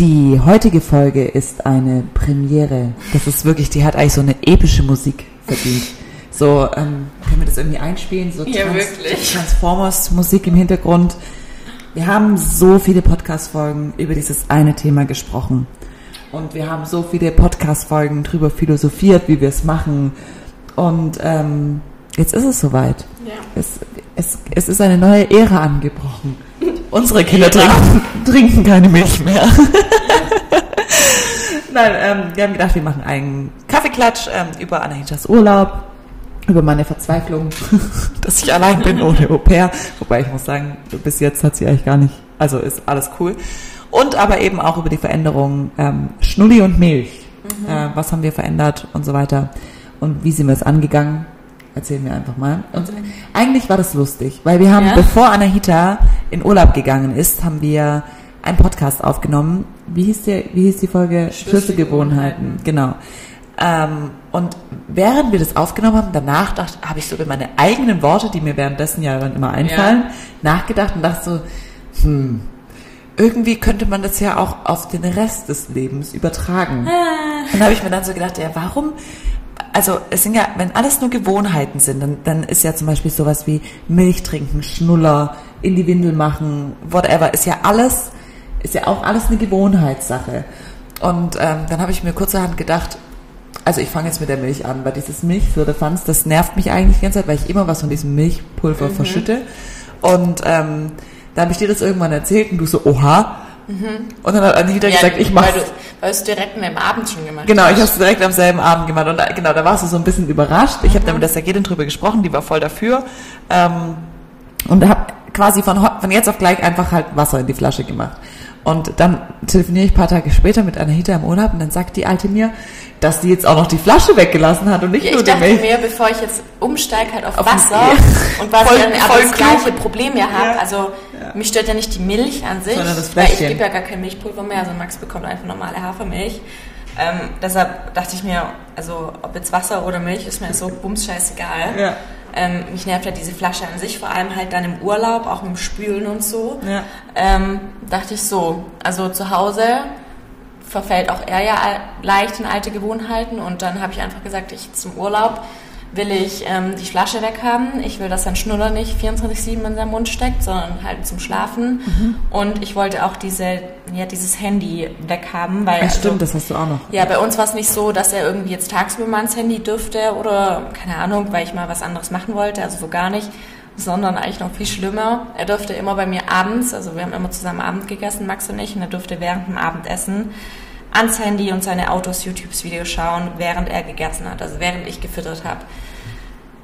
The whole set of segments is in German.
Die heutige Folge ist eine Premiere. Das ist wirklich, die hat eigentlich so eine epische Musik verdient. So, ähm, können wir das irgendwie einspielen? So ja, wirklich. Transformers Musik im Hintergrund. Wir haben so viele Podcast-Folgen über dieses eine Thema gesprochen. Und wir haben so viele Podcast-Folgen drüber philosophiert, wie wir es machen. Und ähm, jetzt ist es soweit. Ja. Es, es, es ist eine neue Ära angebrochen. Unsere Kinder trinken, trinken keine Milch mehr. Nein, ähm, wir haben gedacht, wir machen einen Kaffeeklatsch ähm, über Anahitas Urlaub, über meine Verzweiflung, dass ich allein bin ohne Au pair. Wobei ich muss sagen, bis jetzt hat sie eigentlich gar nicht, also ist alles cool. Und aber eben auch über die Veränderung ähm, Schnulli und Milch. Mhm. Äh, was haben wir verändert und so weiter. Und wie sind wir es angegangen? Erzählen wir einfach mal. Und eigentlich war das lustig, weil wir haben, Ja? bevor Anahita in Urlaub gegangen ist, haben wir einen Podcast aufgenommen. Wie hieß, der, wie hieß die Folge? Schlüsselgewohnheiten. Genau. Ähm, und während wir das aufgenommen haben, danach dachte, habe ich so über meine eigenen Worte, die mir währenddessen ja dann immer einfallen, nachgedacht und dachte so, hm, irgendwie könnte man das ja auch auf den Rest des Lebens übertragen. Und da habe ich mir dann so gedacht, ja, warum? Also es sind ja, wenn alles nur Gewohnheiten sind, dann, dann ist ja zum Beispiel sowas wie Milch trinken, Schnuller, in die Windel machen, whatever, ist ja alles, ist ja auch alles eine Gewohnheitssache. Und ähm, dann habe ich mir kurzerhand gedacht, also ich fange jetzt mit der Milch an, weil dieses Milchfirlefanz, das nervt mich eigentlich die ganze Zeit, weil ich immer was von diesem Milchpulver verschütte. Und ähm, da habe ich dir das irgendwann erzählt und du so, oha. Und dann hat Anita gesagt, ich mach's. Weil du, weil du es direkt an dem Abend schon gemacht Genau, hast. ich habe es direkt am selben Abend gemacht und da, genau, da warst du so ein bisschen überrascht. Ich habe dann mit der Sagetin drüber gesprochen, die war voll dafür ähm, und habe quasi von, von jetzt auf gleich einfach halt Wasser in die Flasche gemacht. Und dann telefoniere ich ein paar Tage später mit Anahita im Urlaub und dann sagt die Alte mir, dass die jetzt auch noch die Flasche weggelassen hat und nicht Ja, nur ich die dachte mir, bevor ich jetzt umsteige halt auf, Auf Wasser den- und was Voll- ich dann aber voll das klug. gleiche Problem ja habe, Ja. also mich stört ja nicht die Milch an sich, Sondern das weil ich Fläschchen. gebe ja gar kein Milchpulver mehr, also Max bekommt einfach normale Hafermilch. Ähm, deshalb dachte ich mir, also ob jetzt Wasser oder Milch ist mir so bums scheißegal. Ja. Ähm, mich nervt ja diese Flasche an sich, vor allem halt dann im Urlaub, auch mit dem Spülen und so. Ja. Ähm, dachte ich so, also zu Hause verfällt auch er ja leicht in alte Gewohnheiten und dann habe ich einfach gesagt, ich zum Urlaub will ich ähm, die Flasche weghaben. Ich will, dass sein Schnuller nicht 24-7 in seinen Mund steckt, sondern halt zum Schlafen. Mhm. Und ich wollte auch diese, ja, dieses Handy weghaben, weil Ja, also, stimmt, das hast du auch noch. ja, bei uns war es nicht so, dass er irgendwie jetzt tagsüber mal ans Handy dürfte oder keine Ahnung, weil ich mal was anderes machen wollte, also so gar nicht, sondern eigentlich noch viel schlimmer. Er durfte immer bei mir abends, also wir haben immer zusammen Abend gegessen, Max und ich, und er durfte während dem Abendessen ans Handy und seine Autos YouTube-Videos schauen, während er gegessen hat, also während ich gefüttert habe.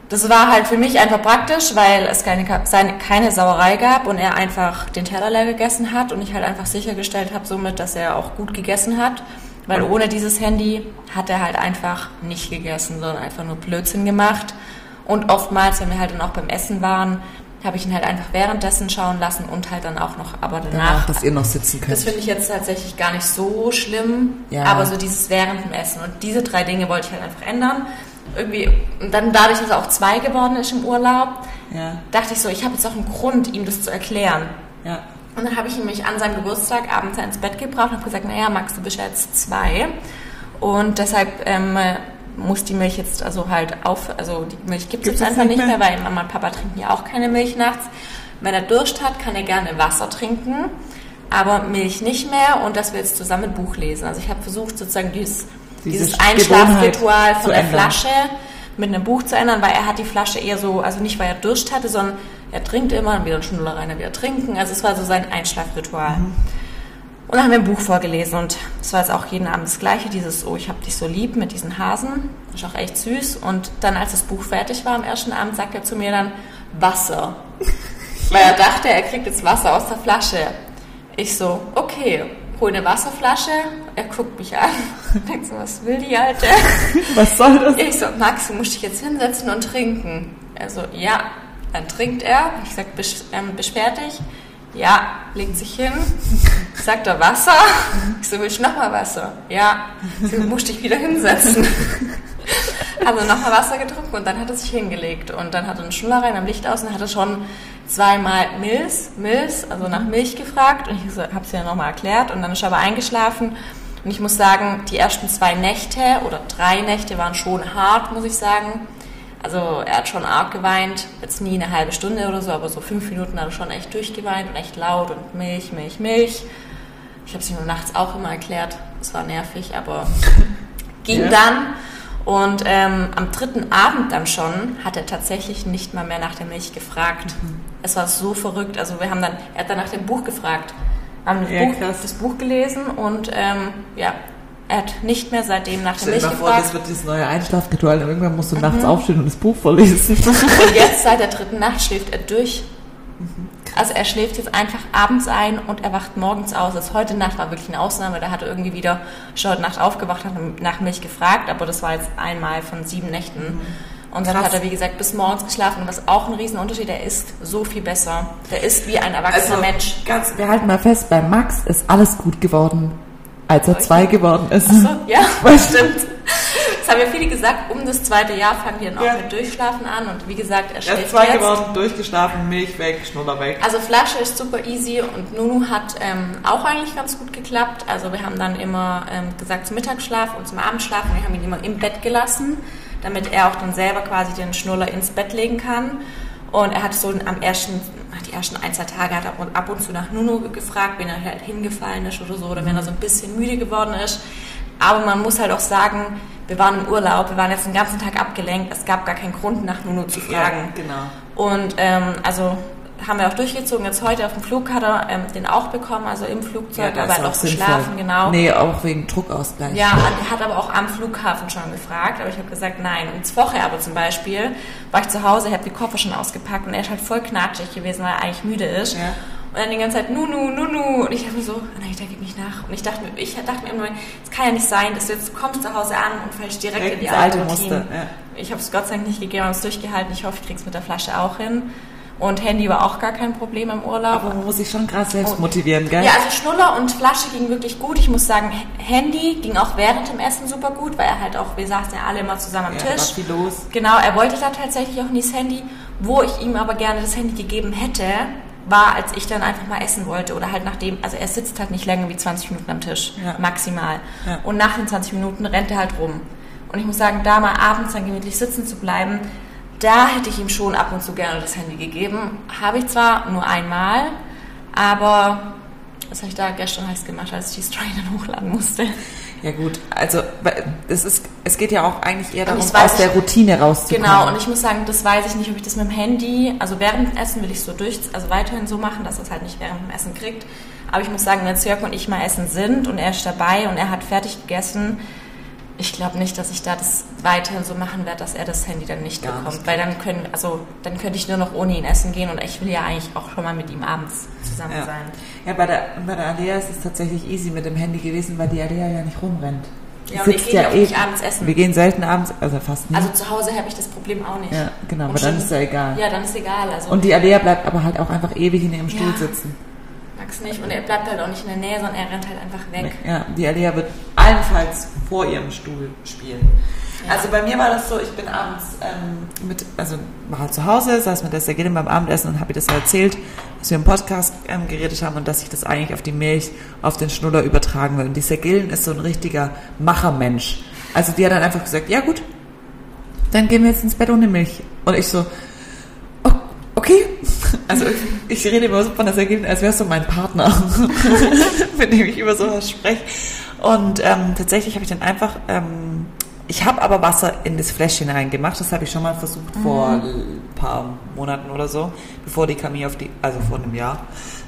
Das war halt für mich einfach praktisch, weil es keine, seine, keine Sauerei gab und er einfach den Teller leer gegessen hat und ich halt einfach sichergestellt habe somit, dass er auch gut gegessen hat. Weil ohne dieses Handy hat er halt einfach nicht gegessen, sondern einfach nur Blödsinn gemacht. Und oftmals, wenn wir halt dann auch beim Essen waren, habe ich ihn halt einfach währenddessen schauen lassen und halt dann auch noch, aber danach. Danach, dass ihr noch sitzen könnt. Das finde ich jetzt tatsächlich gar nicht so schlimm, Ja. aber so dieses während dem Essen und diese drei Dinge wollte ich halt einfach ändern. Irgendwie, und dann dadurch, dass er auch zwei geworden ist im Urlaub, ja, dachte ich so, ich habe jetzt auch einen Grund, ihm das zu erklären. ja. Und dann habe ich ihn mich an seinem Geburtstag abends ins Bett gebracht und habe gesagt, naja, Max, du bist jetzt zwei. Und deshalb ähm, muss die Milch jetzt also halt auf, also die Milch gibt es jetzt einfach nicht mehr, mehr? weil Mama und Papa trinken ja auch keine Milch nachts. Wenn er Durst hat, kann er gerne Wasser trinken, aber Milch nicht mehr und dass wir jetzt zusammen ein Buch lesen. Also ich habe versucht sozusagen dieses, Diese dieses Einschlafritual von der ändern. Flasche mit einem Buch zu ändern, weil er hat die Flasche eher so, also nicht weil er Durst hatte, sondern er trinkt immer, dann wieder ein Schnuller rein, wieder trinken. Also es war so sein Einschlafritual. Mhm. Und dann haben wir ein Buch vorgelesen und es war jetzt auch jeden Abend das gleiche, dieses Oh, ich hab dich so lieb mit diesen Hasen. Ist auch echt süß. Und dann, als das Buch fertig war am ersten Abend, sagt er zu mir dann Wasser. weil er dachte, er kriegt jetzt Wasser aus der Flasche. Ich so, okay, hol eine Wasserflasche. Er guckt mich an. Denkt so, was will die Alte? Was soll das? Ich so, Max, du musst dich jetzt hinsetzen und trinken. Er so, ja. Dann trinkt er. Ich sag, bist, ähm, beschwert dich? Ja, legt sich hin. Sagt er Wasser? Ich so, willst du nochmal Wasser? Ja. So, musst dich wieder hinsetzen. Wir nochmal Wasser getrunken und dann hat er sich hingelegt. Und dann hat er einen Schnuller rein am Licht aus und hat er schon zweimal Mills, Mills, also nach Milch gefragt. Und ich so, habe es ja nochmal erklärt. Und dann ist er aber eingeschlafen. Und ich muss sagen, die ersten zwei Nächte oder drei Nächte waren schon hart, muss ich sagen. Also er hat schon arg geweint, jetzt nie eine halbe Stunde oder so, aber so fünf Minuten hat er schon echt durchgeweint und echt laut und Milch, Milch, Milch. Ich habe es ihm nachts auch immer erklärt. Es war nervig, aber ging ja. dann. Und ähm, am dritten Abend dann schon hat er tatsächlich nicht mal mehr nach der Milch gefragt. Mhm. Es war so verrückt. Also wir haben dann, er hat dann nach dem Buch gefragt, haben das, ja, Buch, das Buch gelesen und ähm, ja, er hat nicht mehr seitdem nach der Milch gefragt. Vor, das wird dieses neue Einschlafritual. Irgendwann musst du mhm. nachts aufstehen und das Buch vorlesen. Und jetzt seit der dritten Nacht schläft er durch. Mhm. Also er schläft jetzt einfach abends ein und er wacht morgens aus. Also heute Nacht war wirklich eine Ausnahme. Da hat er irgendwie wieder schon heute Nacht aufgewacht, hat nach Milch gefragt, aber das war jetzt einmal von sieben Nächten. Mhm. Und dann Krass. hat er, wie gesagt, bis morgens geschlafen. Und was auch ein Riesenunterschied, er ist so viel besser. Der ist wie ein erwachsener also, Mensch. Ganz, wir halten mal fest, bei Max ist alles gut geworden, als er zwei geworden ist. So, ja, stimmt. Das haben ja viele gesagt, um das zweite Jahr fangen wir dann auch ja. mit Durchschlafen an. Und wie gesagt, er schläft Er ist zwei jetzt. geworden, durchgeschlafen, Milch weg, Schnuller weg. Also Flasche ist super easy und Nunu hat ähm, auch eigentlich ganz gut geklappt. Also wir haben dann immer ähm, gesagt zum Mittagsschlaf und zum Abendschlafen. Wir haben ihn immer im Bett gelassen, damit er auch dann selber quasi den Schnuller ins Bett legen kann. Und er hat so am ersten, die ersten ein, zwei Tage hat er ab und zu nach Nuno gefragt, wenn er halt hingefallen ist oder so, oder wenn er so ein bisschen müde geworden ist. Aber man muss halt auch sagen, wir waren im Urlaub, wir waren jetzt den ganzen Tag abgelenkt, es gab gar keinen Grund, nach Nuno zu fragen. Ja, genau. Und ähm, also haben wir auch durchgezogen. Jetzt heute auf dem Flug hat er ähm, den auch bekommen, also im Flugzeug, ja, aber er hat auch geschlafen, genau. Nee, auch wegen Druckausgleich. Ja, er hat aber auch am Flughafen schon gefragt, aber ich habe gesagt, nein. Und vorher aber zum Beispiel war ich zu Hause, habe die Koffer schon ausgepackt und er ist halt voll knatschig gewesen, weil er eigentlich müde ist. Ja. Und dann die ganze Zeit, Nunu, Nunu. Und ich dachte mir so, nein, der gibt mich nach. Und ich dachte, ich dachte mir immer, es kann ja nicht sein, dass du jetzt kommst zu Hause an und fällst direkt, direkt in die alte Routine. Ja. Ich habe es Gott sei Dank nicht gegeben, habe es durchgehalten. Ich hoffe, ich krieg's mit der Flasche auch hin. Und Handy war auch gar kein Problem im Urlaub. Aber man muss sich schon gerade selbst motivieren, gell? Ja, also Schnuller und Flasche ging wirklich gut. Ich muss sagen, Handy ging auch während dem Essen super gut, weil er halt auch, wir saßen ja alle immer zusammen am ja, Tisch. War viel los. Genau, er wollte da tatsächlich auch nie das Handy. Wo ich ihm aber gerne das Handy gegeben hätte, war, als ich dann einfach mal essen wollte oder halt nachdem, also er sitzt halt nicht länger wie 20 Minuten am Tisch, ja. maximal. Ja. Und nach den 20 Minuten rennt er halt rum. Und ich muss sagen, da mal abends dann gemütlich sitzen zu bleiben, da hätte ich ihm schon ab und zu gerne das Handy gegeben. Habe ich zwar nur einmal, aber was habe ich da gestern heiß gemacht, als ich die Story dann hochladen musste. Ja gut, also es, ist, es geht ja auch eigentlich eher darum, aus der Routine rauszukommen. Genau, und ich muss sagen, das weiß ich nicht, ob ich das mit dem Handy, also während dem Essen will ich es so durch, also weiterhin so machen, dass er es halt nicht während dem Essen kriegt. Aber ich muss sagen, wenn Jörg und ich mal essen sind und er ist dabei und er hat fertig gegessen, ich glaube nicht, dass ich da das weiterhin so machen werde, dass er das Handy dann nicht Gar bekommt, nicht. weil dann können, also dann könnte ich nur noch ohne ihn essen gehen und ich will ja eigentlich auch schon mal mit ihm abends zusammen ja. sein. Ja, bei der, bei der Alea ist es tatsächlich easy mit dem Handy gewesen, weil die Alea ja nicht rumrennt. Ja, und wir gehen ja auch nicht abends essen. Wir gehen selten abends, also fast nie. Also zu Hause habe ich das Problem auch nicht. Ja, genau, und aber dann ist ja egal. Ja, dann ist egal. Also und die Alea bleibt aber halt auch einfach ewig in ihrem Stuhl ja. sitzen. Max nicht. Und er bleibt halt auch nicht in der Nähe, sondern er rennt halt einfach weg. Ja, die Alia wird allenfalls vor ihrem Stuhl spielen. Ja. Also bei mir war das so, ich bin abends ähm, mit, also war halt zu Hause, saß mit der Sergilin beim Abendessen und habe ihr das erzählt, dass wir im Podcast ähm, geredet haben und dass ich das eigentlich auf die Milch, auf den Schnuller übertragen will. Und die Sergilin ist so ein richtiger Machermensch. Also die hat dann einfach gesagt, ja gut, dann gehen wir jetzt ins Bett ohne Milch. Und ich so, okay. Also ich, rede immer so von das Ergebnis, als wärst du mein Partner, mit dem ich über sowas spreche. Und ähm, tatsächlich habe ich dann einfach, ähm, ich habe aber Wasser in das Fläschchen reingemacht. Das habe ich schon mal versucht mhm. vor ein paar Monaten oder so, bevor die Camille auf die, also vor einem Jahr.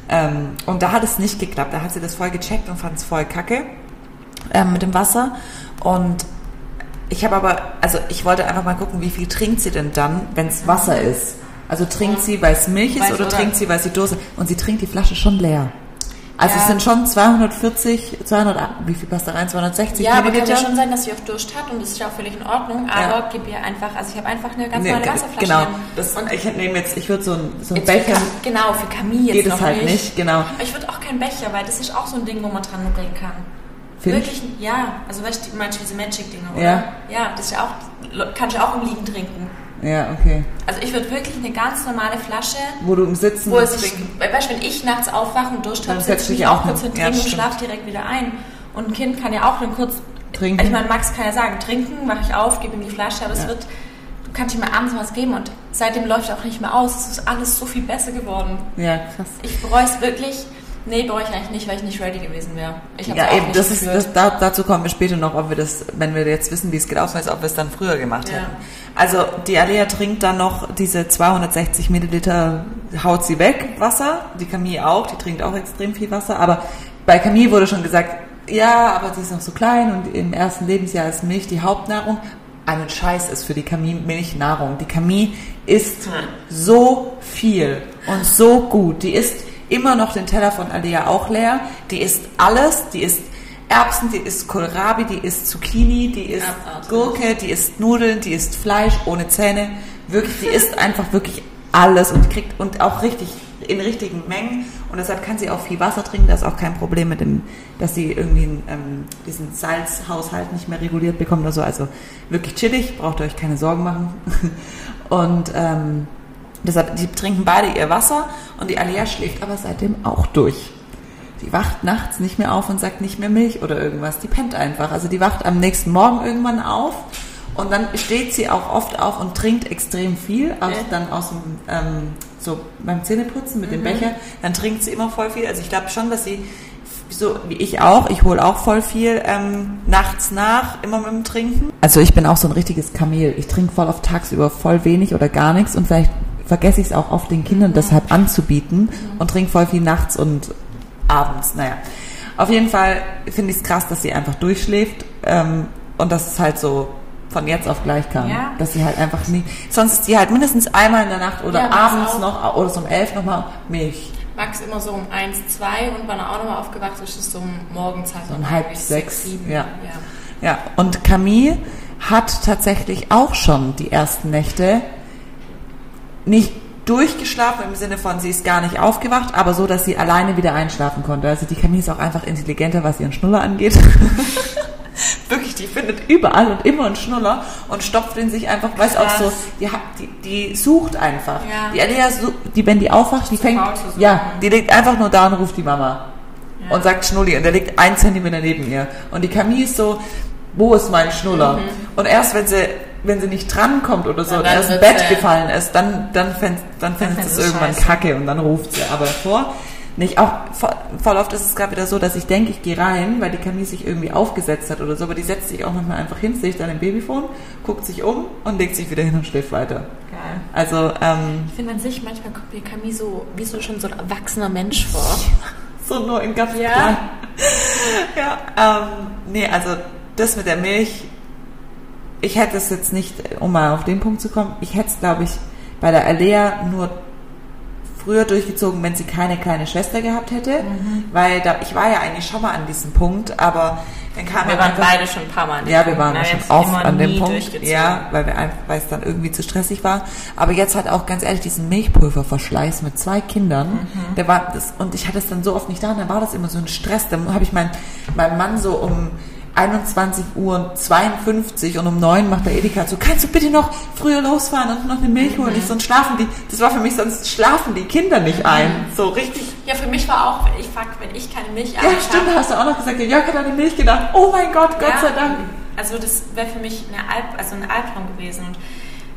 Ähm, und da hat es nicht geklappt. Da hat sie das voll gecheckt und fand es voll kacke ähm, mit dem Wasser. Und ich habe aber, also ich wollte einfach mal gucken, wie viel trinkt sie denn dann, wenn es Wasser ist. Also trinkt sie, weil es Milch ist Weiß oder, oder- trinkt sie, weil sie Dose Und sie trinkt die Flasche schon leer. Also Ja. es sind schon 240, 200, wie viel passt da rein? 260 Ja, aber kann Milliliter? ja schon sein, dass sie auf Durst hat und das ist ja auch völlig in Ordnung. Aber gib ihr einfach, also ich habe einfach eine ganz normale Wasserflasche. genau. Das, und ich nehme jetzt, ich würde so ein, so ein für Becher, Ka- genau, für Camille jetzt geht es halt nicht, genau. Aber ich würde auch keinen Becher, weil das ist auch so ein Ding, wo man dran nuckeln kann. Find ich. Wirklich, ja. Also weißt du, meinst du diese Magic-Dinger, oder? Ja. Ja, das ist ja auch, kannst du auch im Liegen trinken. Ja, okay. Also ich würde wirklich eine ganz normale Flasche, Wo du im Sitzen wo es sich, trinken. weißt wenn ich nachts aufwache und Durst habe, Dann setze ich mich auch kurz hin. hin Ja, trinken und schlafe direkt wieder ein. Und ein Kind kann ja auch dann kurz Trinken. Ich meine, Max kann ja sagen, trinken, mache ich auf, gebe ihm die Flasche, aber es Ja. wird, du kannst ihm mal abends was geben und seitdem läuft er auch nicht mehr aus. Es ist alles so viel besser geworden. Ja, krass. Ich bereue es wirklich. Nee, bereue ich eigentlich nicht, weil ich nicht ready gewesen wäre. Ich Ja, auch eben, nicht das ist, gefühlt. das, da, dazu kommen wir später noch, ob wir das, wenn wir jetzt wissen, wie es gelaufen ist, ob wir es dann früher gemacht Ja. hätten. Also, die Alea trinkt dann noch diese 260 Milliliter, haut sie weg, Wasser. Die Camille auch, die trinkt auch extrem viel Wasser. Aber bei Camille wurde schon gesagt, ja, aber sie ist noch so klein und im ersten Lebensjahr ist Milch die Hauptnahrung. Einen Scheiß ist für die Camille Milch Nahrung. Die Camille isst so viel und so gut. Die isst immer noch den Teller von Alea auch leer. Die isst alles. Die isst Erbsen, die isst Kohlrabi, die isst Zucchini, die isst Abartig. Gurke, die isst Nudeln, die isst Fleisch ohne Zähne. Wirklich, die isst einfach wirklich alles und kriegt und auch richtig in richtigen Mengen. Und deshalb kann sie auch viel Wasser trinken. Da ist auch kein Problem mit dem, dass sie irgendwie ähm, diesen Salzhaushalt nicht mehr reguliert bekommt oder so. Also wirklich chillig, braucht ihr euch keine Sorgen machen. Und ähm, deshalb, die trinken beide ihr Wasser und die Alia schläft aber seitdem auch durch. Die wacht nachts nicht mehr auf und sagt nicht mehr Milch oder irgendwas. Die pennt einfach. Also die wacht am nächsten Morgen irgendwann auf und dann steht sie auch oft auf und trinkt extrem viel. Okay. Dann aus dem, ähm, so beim Zähneputzen mit dem Becher. Dann trinkt sie immer voll viel. Also ich glaube schon, dass sie so wie ich auch, ich hole auch voll viel ähm, nachts nach, immer mit dem Trinken. Also ich bin auch so ein richtiges Kamel. Ich trinke voll auf tagsüber voll wenig oder gar nichts und vielleicht vergesse ich es auch oft den Kindern deshalb anzubieten und trinke voll viel nachts und abends. Naja, auf jeden Fall finde ich es krass, dass sie einfach durchschläft ähm, und dass es halt so von jetzt auf gleich kam. Ja. Dass sie halt einfach nie, sonst ist die halt mindestens einmal in der Nacht oder Ja, abends auch. noch oder so um elf nochmal Milch. Max immer so um 1, 2 und wenn er auch nochmal aufgewacht ist, ist es so um morgens halt So um halb sechs, sieben. ja. Ja, und Camille hat tatsächlich auch schon die ersten Nächte nicht durchgeschlafen im Sinne von, sie ist gar nicht aufgewacht, aber so, dass sie alleine wieder einschlafen konnte. Also die Camille ist auch einfach intelligenter, was ihren Schnuller angeht. Wirklich, die findet überall und immer einen Schnuller und stopft ihn sich einfach, weiß auch so, die, die, die sucht einfach. Ja. Die Alea, die, wenn die aufwacht, die fängt, zu ja, die liegt einfach nur da und ruft die Mama Ja. und sagt Schnulli und der liegt ein Zentimeter neben ihr. Und die Camille ist so, wo ist mein Schnuller? Und erst wenn sie, wenn sie nicht drankommt oder so, Ja, im wird's, Bett äh, gefallen ist, dann, dann fängt dann fängt es irgendwann scheiße. kacke und dann ruft sie. Aber vor, nicht auch, voll, oft ist es gerade wieder so, dass ich denke, ich gehe rein, weil die Camille sich irgendwie aufgesetzt hat oder so, aber die setzt sich auch manchmal einfach hin, sehe ich dann im Babyphone, guckt sich um und legt sich wieder hin und schläft weiter. Geil. Also, ähm, Ich finde an sich, manchmal kommt mir Camille so, wie so schon so ein erwachsener Mensch vor. So nur in ganz Ja. klein. ja, ähm, nee, also das mit der Milch, ich hätte es jetzt nicht, um mal auf den Punkt zu kommen, ich hätte es, glaube ich, bei der Alea nur früher durchgezogen, wenn sie keine kleine Schwester gehabt hätte, Mhm. weil da, ich war ja eigentlich schon mal an diesem Punkt, aber dann kam Wir waren einfach- beide schon ein paar Mal ja, wir waren Na, schon oft an dem Punkt. Ja, weil wir einfach, weil es dann irgendwie zu stressig war. Aber jetzt halt auch ganz ehrlich diesen Milchpulververschleiß mit zwei Kindern. Mhm. Der war das und ich hatte es dann so oft nicht da. Und dann war das immer so ein Stress. Dann habe ich meinen meinen Mann so um 21 Uhr 52 und um 9 macht der Edeka so, kannst du bitte noch früher losfahren und noch eine Milch holen? Ich sonst schlafen die, das war für mich, sonst schlafen die Kinder nicht ein. So richtig. Ja, für mich war auch, wenn ich fuck, wenn ich keine Milch Ja, stimmt, hast du auch noch gesagt, Jörg hat an die Milch gedacht. Oh mein Gott, Gott Ja. sei Dank. Also das wäre für mich eine Alp, also ein Albtraum gewesen und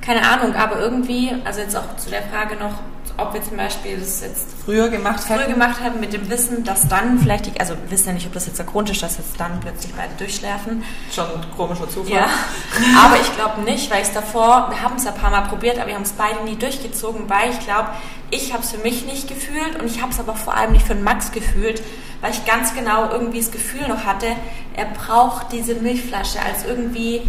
keine Ahnung, aber irgendwie, also jetzt auch zu der Frage noch, ob wir zum Beispiel das jetzt Früher gemacht früh hätten. gemacht haben mit dem Wissen, dass dann vielleicht, die, also wir wissen ja nicht, ob das jetzt der Grund ist, dass jetzt dann plötzlich beide durchschlafen. Schon ein komischer Zufall. Ja, aber ich glaube nicht, weil ich es davor, wir haben es ja ein paar Mal probiert, aber wir haben es beide nie durchgezogen, weil ich glaube, ich habe es für mich nicht gefühlt und ich habe es aber vor allem nicht für den Max gefühlt, weil ich ganz genau irgendwie das Gefühl noch hatte, er braucht diese Milchflasche als irgendwie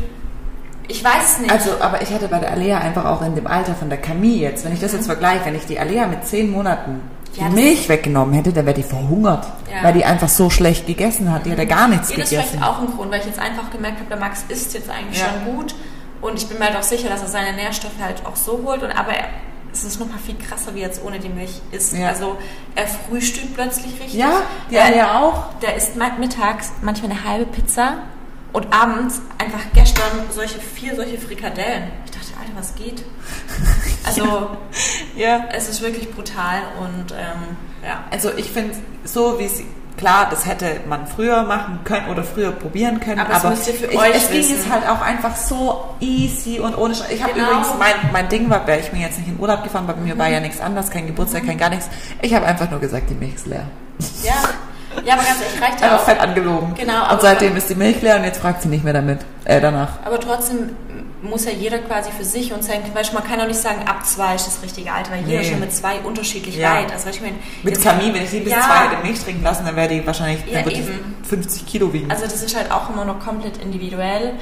Ich weiß nicht. Also, aber ich hatte bei der Alea einfach auch in dem Alter von der Camille jetzt, wenn ich das jetzt vergleiche, wenn ich die Alea mit zehn Monaten die Ja, das- Milch weggenommen hätte, dann wäre die verhungert, Ja. weil die einfach so schlecht gegessen hat. Die hat ja gar nichts Ja, das ist gegessen. vielleicht auch ein Grund, weil ich jetzt einfach gemerkt habe, der Max isst jetzt eigentlich schon gut und ich bin mir halt auch sicher, dass er seine Nährstoffe halt auch so holt. Und aber er, es ist noch mal viel krasser, wie jetzt ohne die Milch ist. Ja. Also er frühstückt plötzlich richtig. Ja, die der, Alea auch. Der isst mittags manchmal eine halbe Pizza und abends einfach gestern solche vier solche Frikadellen. Ich dachte, Alter, was geht? Also Ja. es ist wirklich brutal und ähm, ja. Also ich finde, so wie sie, klar, das hätte man früher machen können oder früher probieren können, Aber aber, für ich, es ging jetzt halt auch einfach so easy und ohne Sch Ich habe Genau. übrigens, mein, mein Ding war, wäre ich bin jetzt nicht in Urlaub gefahren, weil bei mir war ja nichts anders, kein Geburtstag, kein gar nichts. Ich habe einfach nur gesagt, die Milch ist leer. Ja, ja aber ganz ehrlich, reicht ja Einfach auch. fett angelogen. Genau, Und seitdem ist die Milch leer und jetzt fragt sie nicht mehr damit, äh, danach. Aber trotzdem muss ja jeder quasi für sich und sein, weil man kann auch nicht sagen, ab zwei ist das richtige Alter, weil jeder Nee. schon mit zwei unterschiedlich Ja. weit. Also, ich meine, Mit Camille, wenn ich die bis Ja. zwei hätte Milch trinken lassen, dann wäre die wahrscheinlich, Ja, dann wird die eben. 50 Kilo wiegen. Also das ist halt auch immer noch komplett individuell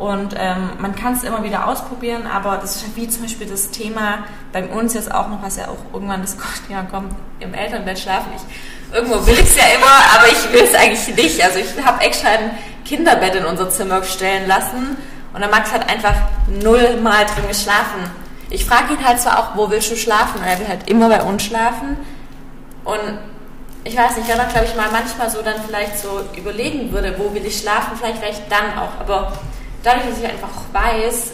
und ähm, man kann es immer wieder ausprobieren, aber das ist halt wie zum Beispiel das Thema bei uns jetzt auch noch, was ja auch irgendwann das Thema kommt, im Elternbett schlafen. Ich, irgendwo will ich es ja immer, aber ich will es eigentlich nicht. Also ich habe extra ein Kinderbett in unser Zimmer stellen lassen und der Max hat einfach null Mal drin geschlafen. Ich frage ihn halt zwar auch, wo willst du schlafen? Und er will halt immer bei uns schlafen. Und ich weiß nicht, wenn man, glaube ich, mal manchmal so dann vielleicht so überlegen würde, wo will ich schlafen, vielleicht vielleicht dann auch. Aber dadurch, dass ich einfach weiß,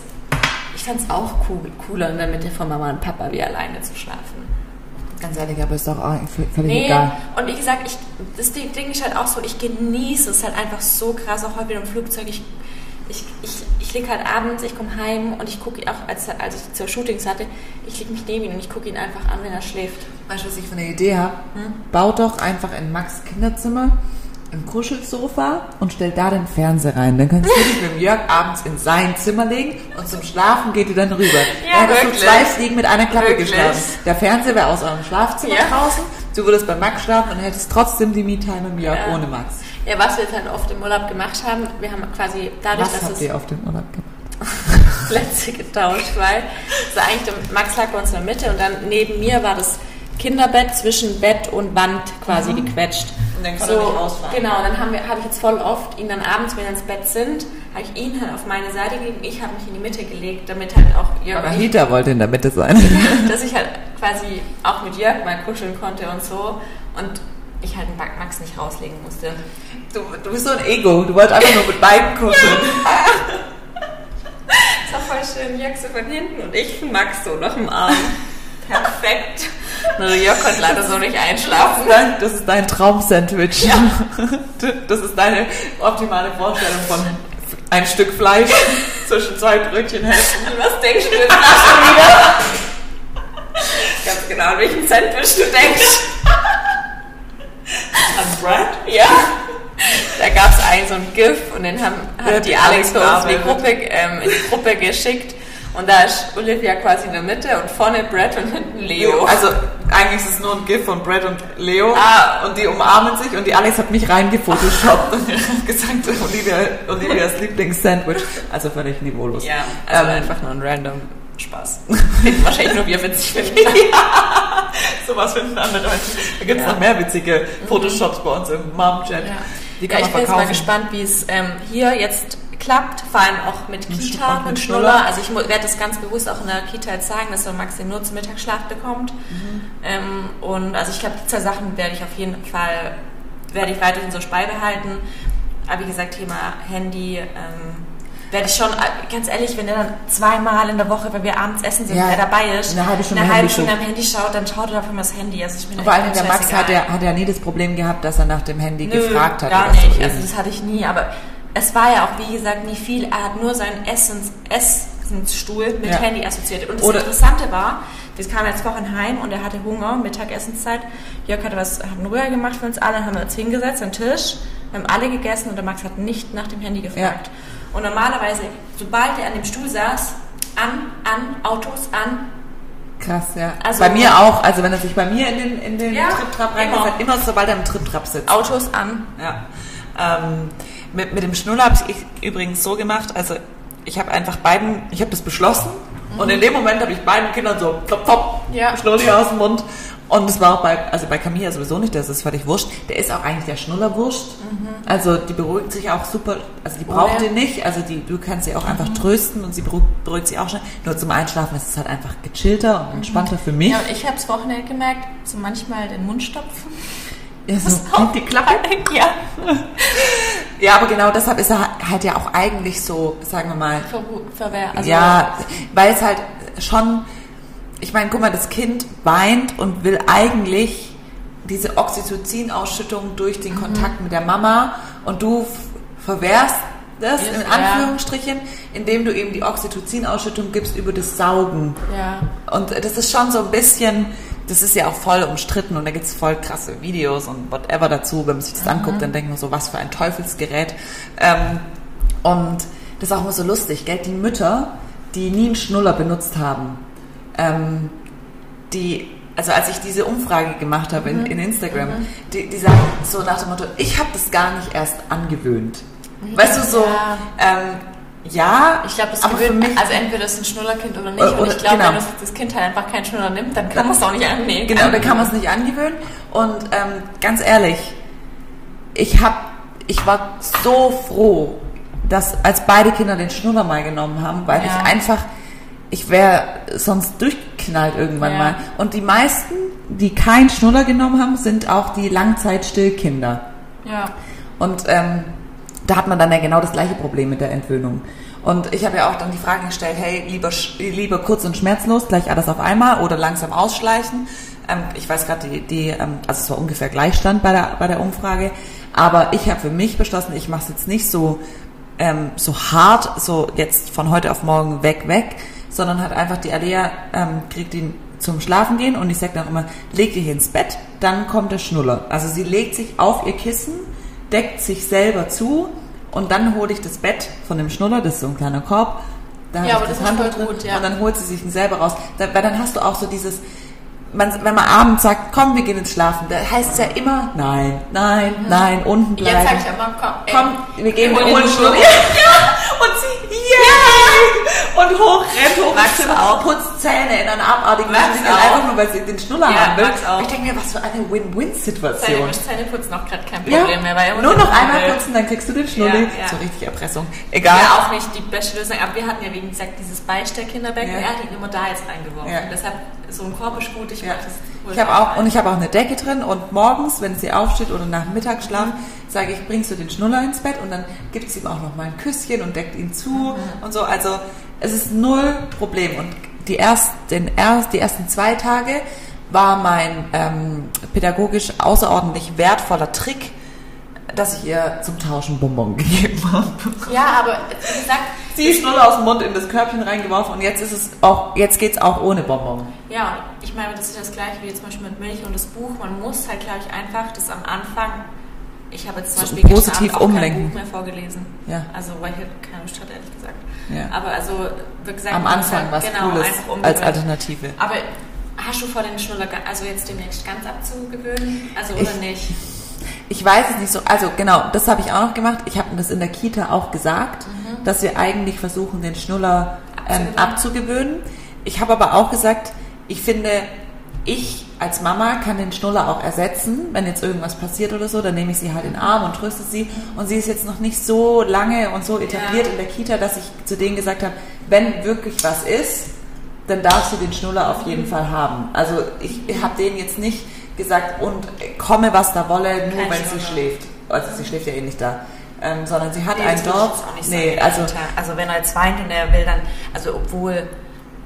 ich fand es auch cool, cooler in der Mitte von Mama und Papa wie alleine zu schlafen. Ganz ehrlich, aber ist doch auch völlig Nee, egal. und wie gesagt, ich, das Ding Ding ist halt auch so, ich genieße es halt einfach so krass, auch heute wieder im Flugzeug. Ich, ich, ich, ich liege halt abends, ich komme heim und ich gucke auch, als, als ich zur Shootings hatte, ich lege mich neben ihn und ich gucke ihn einfach an, wenn er schläft. Weißt du, was ich für eine Idee habe? Hm? Baut doch einfach in Max Kinderzimmer ein Kuschelsofa und stellt da den Fernseher rein. Dann kannst du dich mit dem Jörg abends in sein Zimmer legen und zum Schlafen geht ihr dann rüber. Ja, dann hättest du wirklich. zwei Fliegen mit einer Klappe Wirklich. geschlagen. Der Fernseher wäre aus eurem Schlafzimmer Ja. draußen, du würdest bei Max schlafen und hättest trotzdem die Me-Time mit Jörg Ja. ohne Max. Ja, was wir jetzt halt oft im Urlaub gemacht haben, wir haben quasi dadurch, Was dass habt es ihr auf dem Urlaub gemacht? Plätze getauscht, weil so eigentlich Max lag bei uns in der Mitte und dann neben mir war das Kinderbett zwischen Bett und Wand quasi gequetscht. Dann kann so, er nicht rausfahren. Genau, dann haben wir, habe ich jetzt voll oft ihn dann abends, wenn wir ins Bett sind, habe ich ihn halt auf meine Seite gelegt, ich habe mich in die Mitte gelegt, damit halt auch Jörg Aber Hita wollte in der Mitte sein. dass ich halt quasi auch mit Jörg mal kuscheln konnte und so und ich halt den Max nicht rauslegen musste. Du, du bist so ein Ego, du wolltest einfach nur mit beiden kuscheln. Das war voll schön. Jörg so von hinten und ich von Max so noch im Arm. Perfekt. Nur Jörg konnte leider so nicht einschlafen. Das ist dein Traum-Sandwich. Das ist deine optimale Vorstellung von ein Stück Fleisch zwischen zwei Brötchenhälften. Was denkst du denn da schon wieder? Ganz genau, an welchen Sandwich du denkst. An Brad? Ja. Da gab es einen so ein GIF und den haben, hat die hat Alex bei uns in die. Gruppe, ähm, in die Gruppe geschickt. Und da ist Olivia quasi in der Mitte und vorne Brad und hinten Leo. Also eigentlich ist es nur ein GIF von Brad und Leo Ah. und die umarmen sich und die Alex hat mich reingefotoshoppt und gesagt, Olivia, Olivias Lieblingssandwich. Also völlig niveaulos. ja, also Ähm, einfach nur ein random Spaß. Finden wahrscheinlich nur wir witzig finden. Sowas finden andere Leute. Da gibt es Ja. noch mehr witzige Photoshops bei uns im Mom-Chat. Ja. Ja, ich bin jetzt mal gespannt, wie es ähm, hier jetzt klappt, vor allem auch mit Kita, mit, mit Schnuller. Schnuller. Also ich werde das ganz bewusst auch in der Kita jetzt sagen, dass der Max den nur zum Mittagsschlaf bekommt. Mhm. Ähm, und also ich glaube, die zwei Sachen werde ich auf jeden Fall, werde ich weiterhin so beibehalten. Aber wie gesagt, Thema Handy, ähm, werde ich schon, äh, ganz ehrlich, wenn er dann zweimal in der Woche, wenn wir abends essen sind, Ja, wer dabei ist, eine halbe Stunde eine halbe Stunde am Handy schaut, dann schaut er dafür mal das Handy. Also ich bin Vor allem der Max hat ja, hat ja nie das Problem gehabt, dass er nach dem Handy Nö, gefragt hat. Gar oder so nicht, also das hatte ich nie, aber es war ja auch, wie gesagt, nie viel. Er hat nur seinen Essens, Essensstuhl mit Ja. Handy assoziiert. Und das Oder- Interessante war, wir kamen jetzt vorhin heim und er hatte Hunger, Mittagessenszeit. Jörg hatte was, hat einen Rührei gemacht für uns alle, dann haben wir uns hingesetzt an den Tisch, haben alle gegessen und der Max hat nicht nach dem Handy gefragt. Und normalerweise, sobald er an dem Stuhl saß, an, an, Autos, an, Krass, ja. Also- bei mir auch. Also wenn er sich bei mir in den, in den Ja, Trip-Trap immer. reingesetzt, immer sobald er im Trip-Trap sitzt. Autos an. Ja. Ähm, mit, mit dem Schnuller habe ich übrigens so gemacht, also ich habe einfach beiden, ich habe das beschlossen und in dem Moment habe ich beiden Kindern so plopp, plopp, Ja. Schnulli aus dem Mund. Und es war auch bei, also bei Camilla sowieso nicht, das ist völlig wurscht. Der ist auch eigentlich der Schnullerwurscht. Also die beruhigt sich auch super, also die braucht Oh ja. den nicht, also die, du kannst sie auch einfach trösten und sie beruhigt, beruhigt sich auch schon. Nur zum Einschlafen ist es halt einfach gechillter und entspannter für mich. Ja, und ich habe es Wochenende gemerkt, so manchmal den Mund stopfen. Ja, so, die Klappe. Ja. Ja, aber genau deshalb ist er halt ja auch eigentlich so, sagen wir mal, Ver verwehr. Also, ja, weil es halt schon, ich meine, guck mal, das Kind weint und will eigentlich diese Oxytocin-Ausschüttung durch Mhm. den Kontakt mit der Mama und du verwehrst das Yes, in ja. Anführungsstrichen, indem du eben die Oxytocin-Ausschüttung gibst über das Saugen. Ja. Und das ist schon so ein bisschen, das ist ja auch voll umstritten und da gibt es voll krasse Videos und whatever dazu. Wenn man sich das anguckt, dann denkt man so, was für ein Teufelsgerät. Ähm, und das ist auch immer so lustig, gell? Die Mütter, die nie einen Schnuller benutzt haben, ähm, die, also als ich diese Umfrage gemacht habe in, in Instagram, die, die sagen so nach dem Motto, ich habe das gar nicht erst angewöhnt. Weißt du, so, Ja. ähm, ja, Ich glaube, das aber für gewöhnt, mich, also entweder ist ein Schnullerkind oder nicht. Oder- und ich glaube, genau. wenn das, Kind halt einfach keinen Schnuller nimmt, dann kann man es auch nicht annehmen. Genau, da kann man es nicht angewöhnen. Und ähm, ganz ehrlich, ich hab, ich war so froh, dass als beide Kinder den Schnuller mal genommen haben, weil Ja. ich einfach, ich wäre sonst durchgeknallt irgendwann Ja. mal. Und die meisten, die keinen Schnuller genommen haben, sind auch die Langzeitstillkinder. Ja. Und ähm, da hat man dann ja genau das gleiche Problem mit der Entwöhnung. Und ich habe ja auch dann die Frage gestellt, hey, lieber, lieber kurz und schmerzlos, gleich alles auf einmal oder langsam ausschleichen. Ähm, ich weiß gerade, die, die, ähm, also es war ungefähr Gleichstand bei der, bei der Umfrage, aber ich habe für mich beschlossen, ich mache es jetzt nicht so, ähm, so hart, so jetzt von heute auf morgen weg, weg, sondern hat einfach die Alea, ähm, kriegt ihn zum Schlafen gehen und ich sage dann immer, leg dich ins Bett, dann kommt der Schnuller. Also sie legt sich auf ihr Kissen, deckt sich selber zu und dann hole ich das Bett von dem Schnuller, das ist so ein kleiner Korb, da Ja, habe ich das Handtuch drin gut, ja. und dann holt sie sich ihn selber raus. Da, weil dann hast du auch so dieses, man, wenn man abends sagt, komm, wir gehen ins Schlafen, da heißt es ja immer, nein, nein, nein, unten bleiben. Jetzt sag ich immer, komm, ey, Komm, wir gehen, wir holen. Schnuller. Ja, und sie, yeah! Und hoch, rennt hoch Max Zimmer, auch. putzt Zähne in einer abartigen Weise, einfach nur, weil sie den Schnuller Ja, haben will. Max auch. Ich denke mir, was für eine Win-Win-Situation. Zähne putzen auch gerade kein Ja, Problem mehr. Weil nur noch einmal Kabel- putzen, dann kriegst du den Schnulli. Ja, ja. So richtig Erpressung. Egal. Ja, auch nicht die beste Lösung. Aber wir hatten ja, wie gesagt, dieses Beistellkinderbecken. Ja. Er hat ihn immer da jetzt reingeworfen. Ja. Deshalb so ein Korb ist gut. Ich Ja. mag das. Ich habe auch und ich habe auch eine Decke drin und morgens, wenn sie aufsteht oder nach dem Mittagsschlaf, sage ich, bringst du den Schnuller ins Bett und dann gibt es ihm auch noch mal ein Küsschen und deckt ihn zu Mhm. und so. Also es ist null Problem und die erst, den erst, die ersten zwei Tage war mein ähm, pädagogisch außerordentlich wertvoller Trick, dass ich ihr zum Tauschen Bonbon gegeben habe. Ja, aber wie gesagt, Sie ist Schnuller aus dem Mund in das Körbchen reingeworfen und jetzt ist es auch, jetzt geht's auch ohne Bonbon. Ja, ich meine, das ist das gleiche wie jetzt zum Beispiel mit Milch und das Buch. Man muss halt, glaube ich, einfach das am Anfang. Ich habe jetzt zum So Beispiel positiv auch umlenken. kein Buch mehr vorgelesen. Ja. Also, weil ich keine Lust hatte, ehrlich gesagt. Ja. Aber also, wie gesagt, Am Anfang halt, was genau, Cooles als. Alternative. Aber hast du vor, den Schnuller, also jetzt demnächst ganz abzugewöhnen? Also, oder Ich- nicht? Ich weiß es nicht so. Also genau, das habe ich auch noch gemacht. Ich habe das in der Kita auch gesagt, dass wir eigentlich versuchen, den Schnuller ähm, Abzugewöhnen. Ich habe aber auch gesagt, ich finde, ich als Mama kann den Schnuller auch ersetzen, wenn jetzt irgendwas passiert oder so, dann nehme ich sie halt in den Arm und tröste sie. Und sie ist jetzt noch nicht so lange und so etabliert Ja. in der Kita, dass ich zu denen gesagt habe, wenn wirklich was ist, dann darfst du den Schnuller auf jeden Fall haben. Also ich habe denen jetzt nicht gesagt, und komme was da wolle, nur Kein wenn sie Schnuller. schläft. Also sie schläft ja eh nicht da. Ähm, sondern sie hat Nee, auch nicht Nee, also also wenn er jetzt weint und er will dann, also obwohl,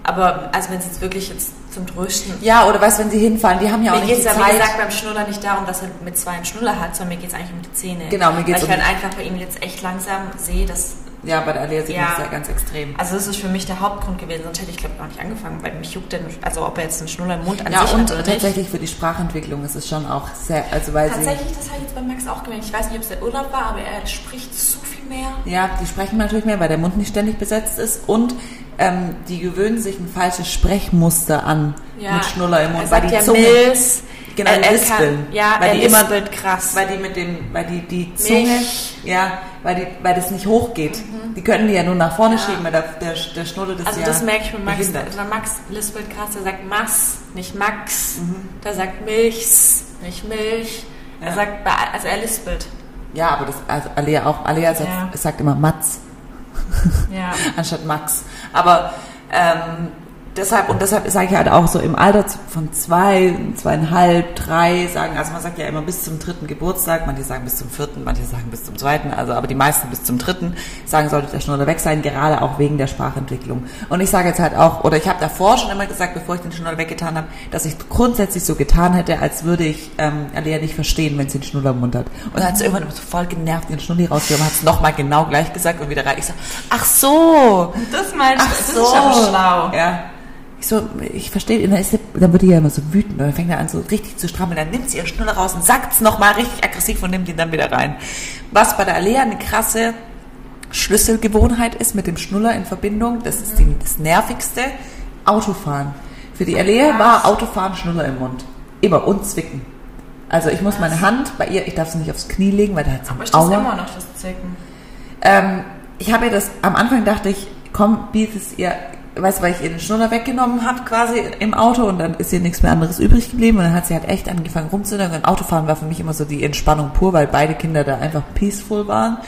aber also wenn es jetzt wirklich jetzt zum Trösten. ja, oder weißt, wenn sie hinfallen, die haben ja auch Mir nicht geht die es Zeit. wie gesagt, beim Schnuller nicht darum, dass er mit zwei einen Schnuller hat, sondern mir geht es eigentlich um die Zähne. Genau, mir geht's Weil ich um- halt einfach bei ihm jetzt echt langsam sehe, dass, ja, bei der man Ja. das ja ganz extrem. also das ist für mich der Hauptgrund gewesen, sonst hätte ich glaube ich auch nicht angefangen, weil mich juckt denn, also ob er jetzt einen Schnuller im Mund an Ja, sich und hat tatsächlich für die Sprachentwicklung ist es schon auch sehr, also weil Tatsächlich, das habe ich jetzt bei Max auch gemerkt. Ich weiß nicht, ob es der Urlaub war, aber er spricht so viel mehr. ja, die sprechen natürlich mehr, weil der Mund nicht ständig besetzt ist und ähm, die gewöhnen sich ein falsches Sprechmuster an Ja. mit Schnuller im Mund, weil die ja Zunge, Mills. Genau, Er- er lispeln. kann- ja, weil er die immer, lispelt krass. Weil die mit dem, weil die, die Zunge, Milch. ja, weil die, weil das nicht hochgeht. Die können die ja nur nach vorne Ja. schieben, weil der, der, der Schnuller das Also ja das merke ich mit Max. behindert. Also Max lispelt krass, der sagt Mass, nicht Max. Mhm. Der sagt Milchs, nicht Milch. Er Ja. sagt, bei- also er lispelt. Ja, aber das, also Alea auch, Alea sagt, Ja. sagt immer Matz. Ja. anstatt Max. Aber ähm, deshalb, und deshalb sage ich halt auch so im Alter von zwei, zweieinhalb, drei sagen, also man sagt ja immer bis zum dritten Geburtstag, manche sagen bis zum vierten, manche sagen bis zum zweiten, also aber die meisten bis zum dritten sagen, sollte der Schnuller weg sein, gerade auch wegen der Sprachentwicklung. Und ich sage jetzt halt auch, oder ich habe davor schon immer gesagt, bevor ich den Schnuller weggetan habe, dass ich grundsätzlich so getan hätte, als würde ich ähm, Alea nicht verstehen, wenn sie den Schnuller im Mund hat. Und dann hat sie irgendwann immer so voll genervt den Schnulli rausgenommen, hat es nochmal genau gleich gesagt und wieder rein. Ich so, ach so, Das meinst Ach du, das so. ist aber schlau. Ja. Ich so, ich verstehe, dann, ist sie- dann wird die ja immer so wütend und dann fängt er an so richtig zu strammeln. Dann nimmt sie ihren Schnuller raus und sagt es nochmal richtig aggressiv und nimmt ihn dann wieder rein. Was bei der Alea eine krasse Schlüsselgewohnheit ist mit dem Schnuller in Verbindung, das ist die, das nervigste, Autofahren. Für die Alea war Autofahren Schnuller im Mund. Immer und zwicken. Also ich muss meine Hand bei ihr, ich darf sie nicht aufs Knie legen, weil da hat sie Aber ist das immer noch das Zicken? Ähm, ich habe ihr das, am Anfang dachte ich, komm, biet es ihr, weißt du, weil ich ihr den Schnuller weggenommen habe quasi im Auto und dann ist ihr nichts mehr anderes übrig geblieben und dann hat sie halt echt angefangen rumzunehmen und Autofahren war für mich immer so die Entspannung pur, weil beide Kinder da einfach peaceful waren.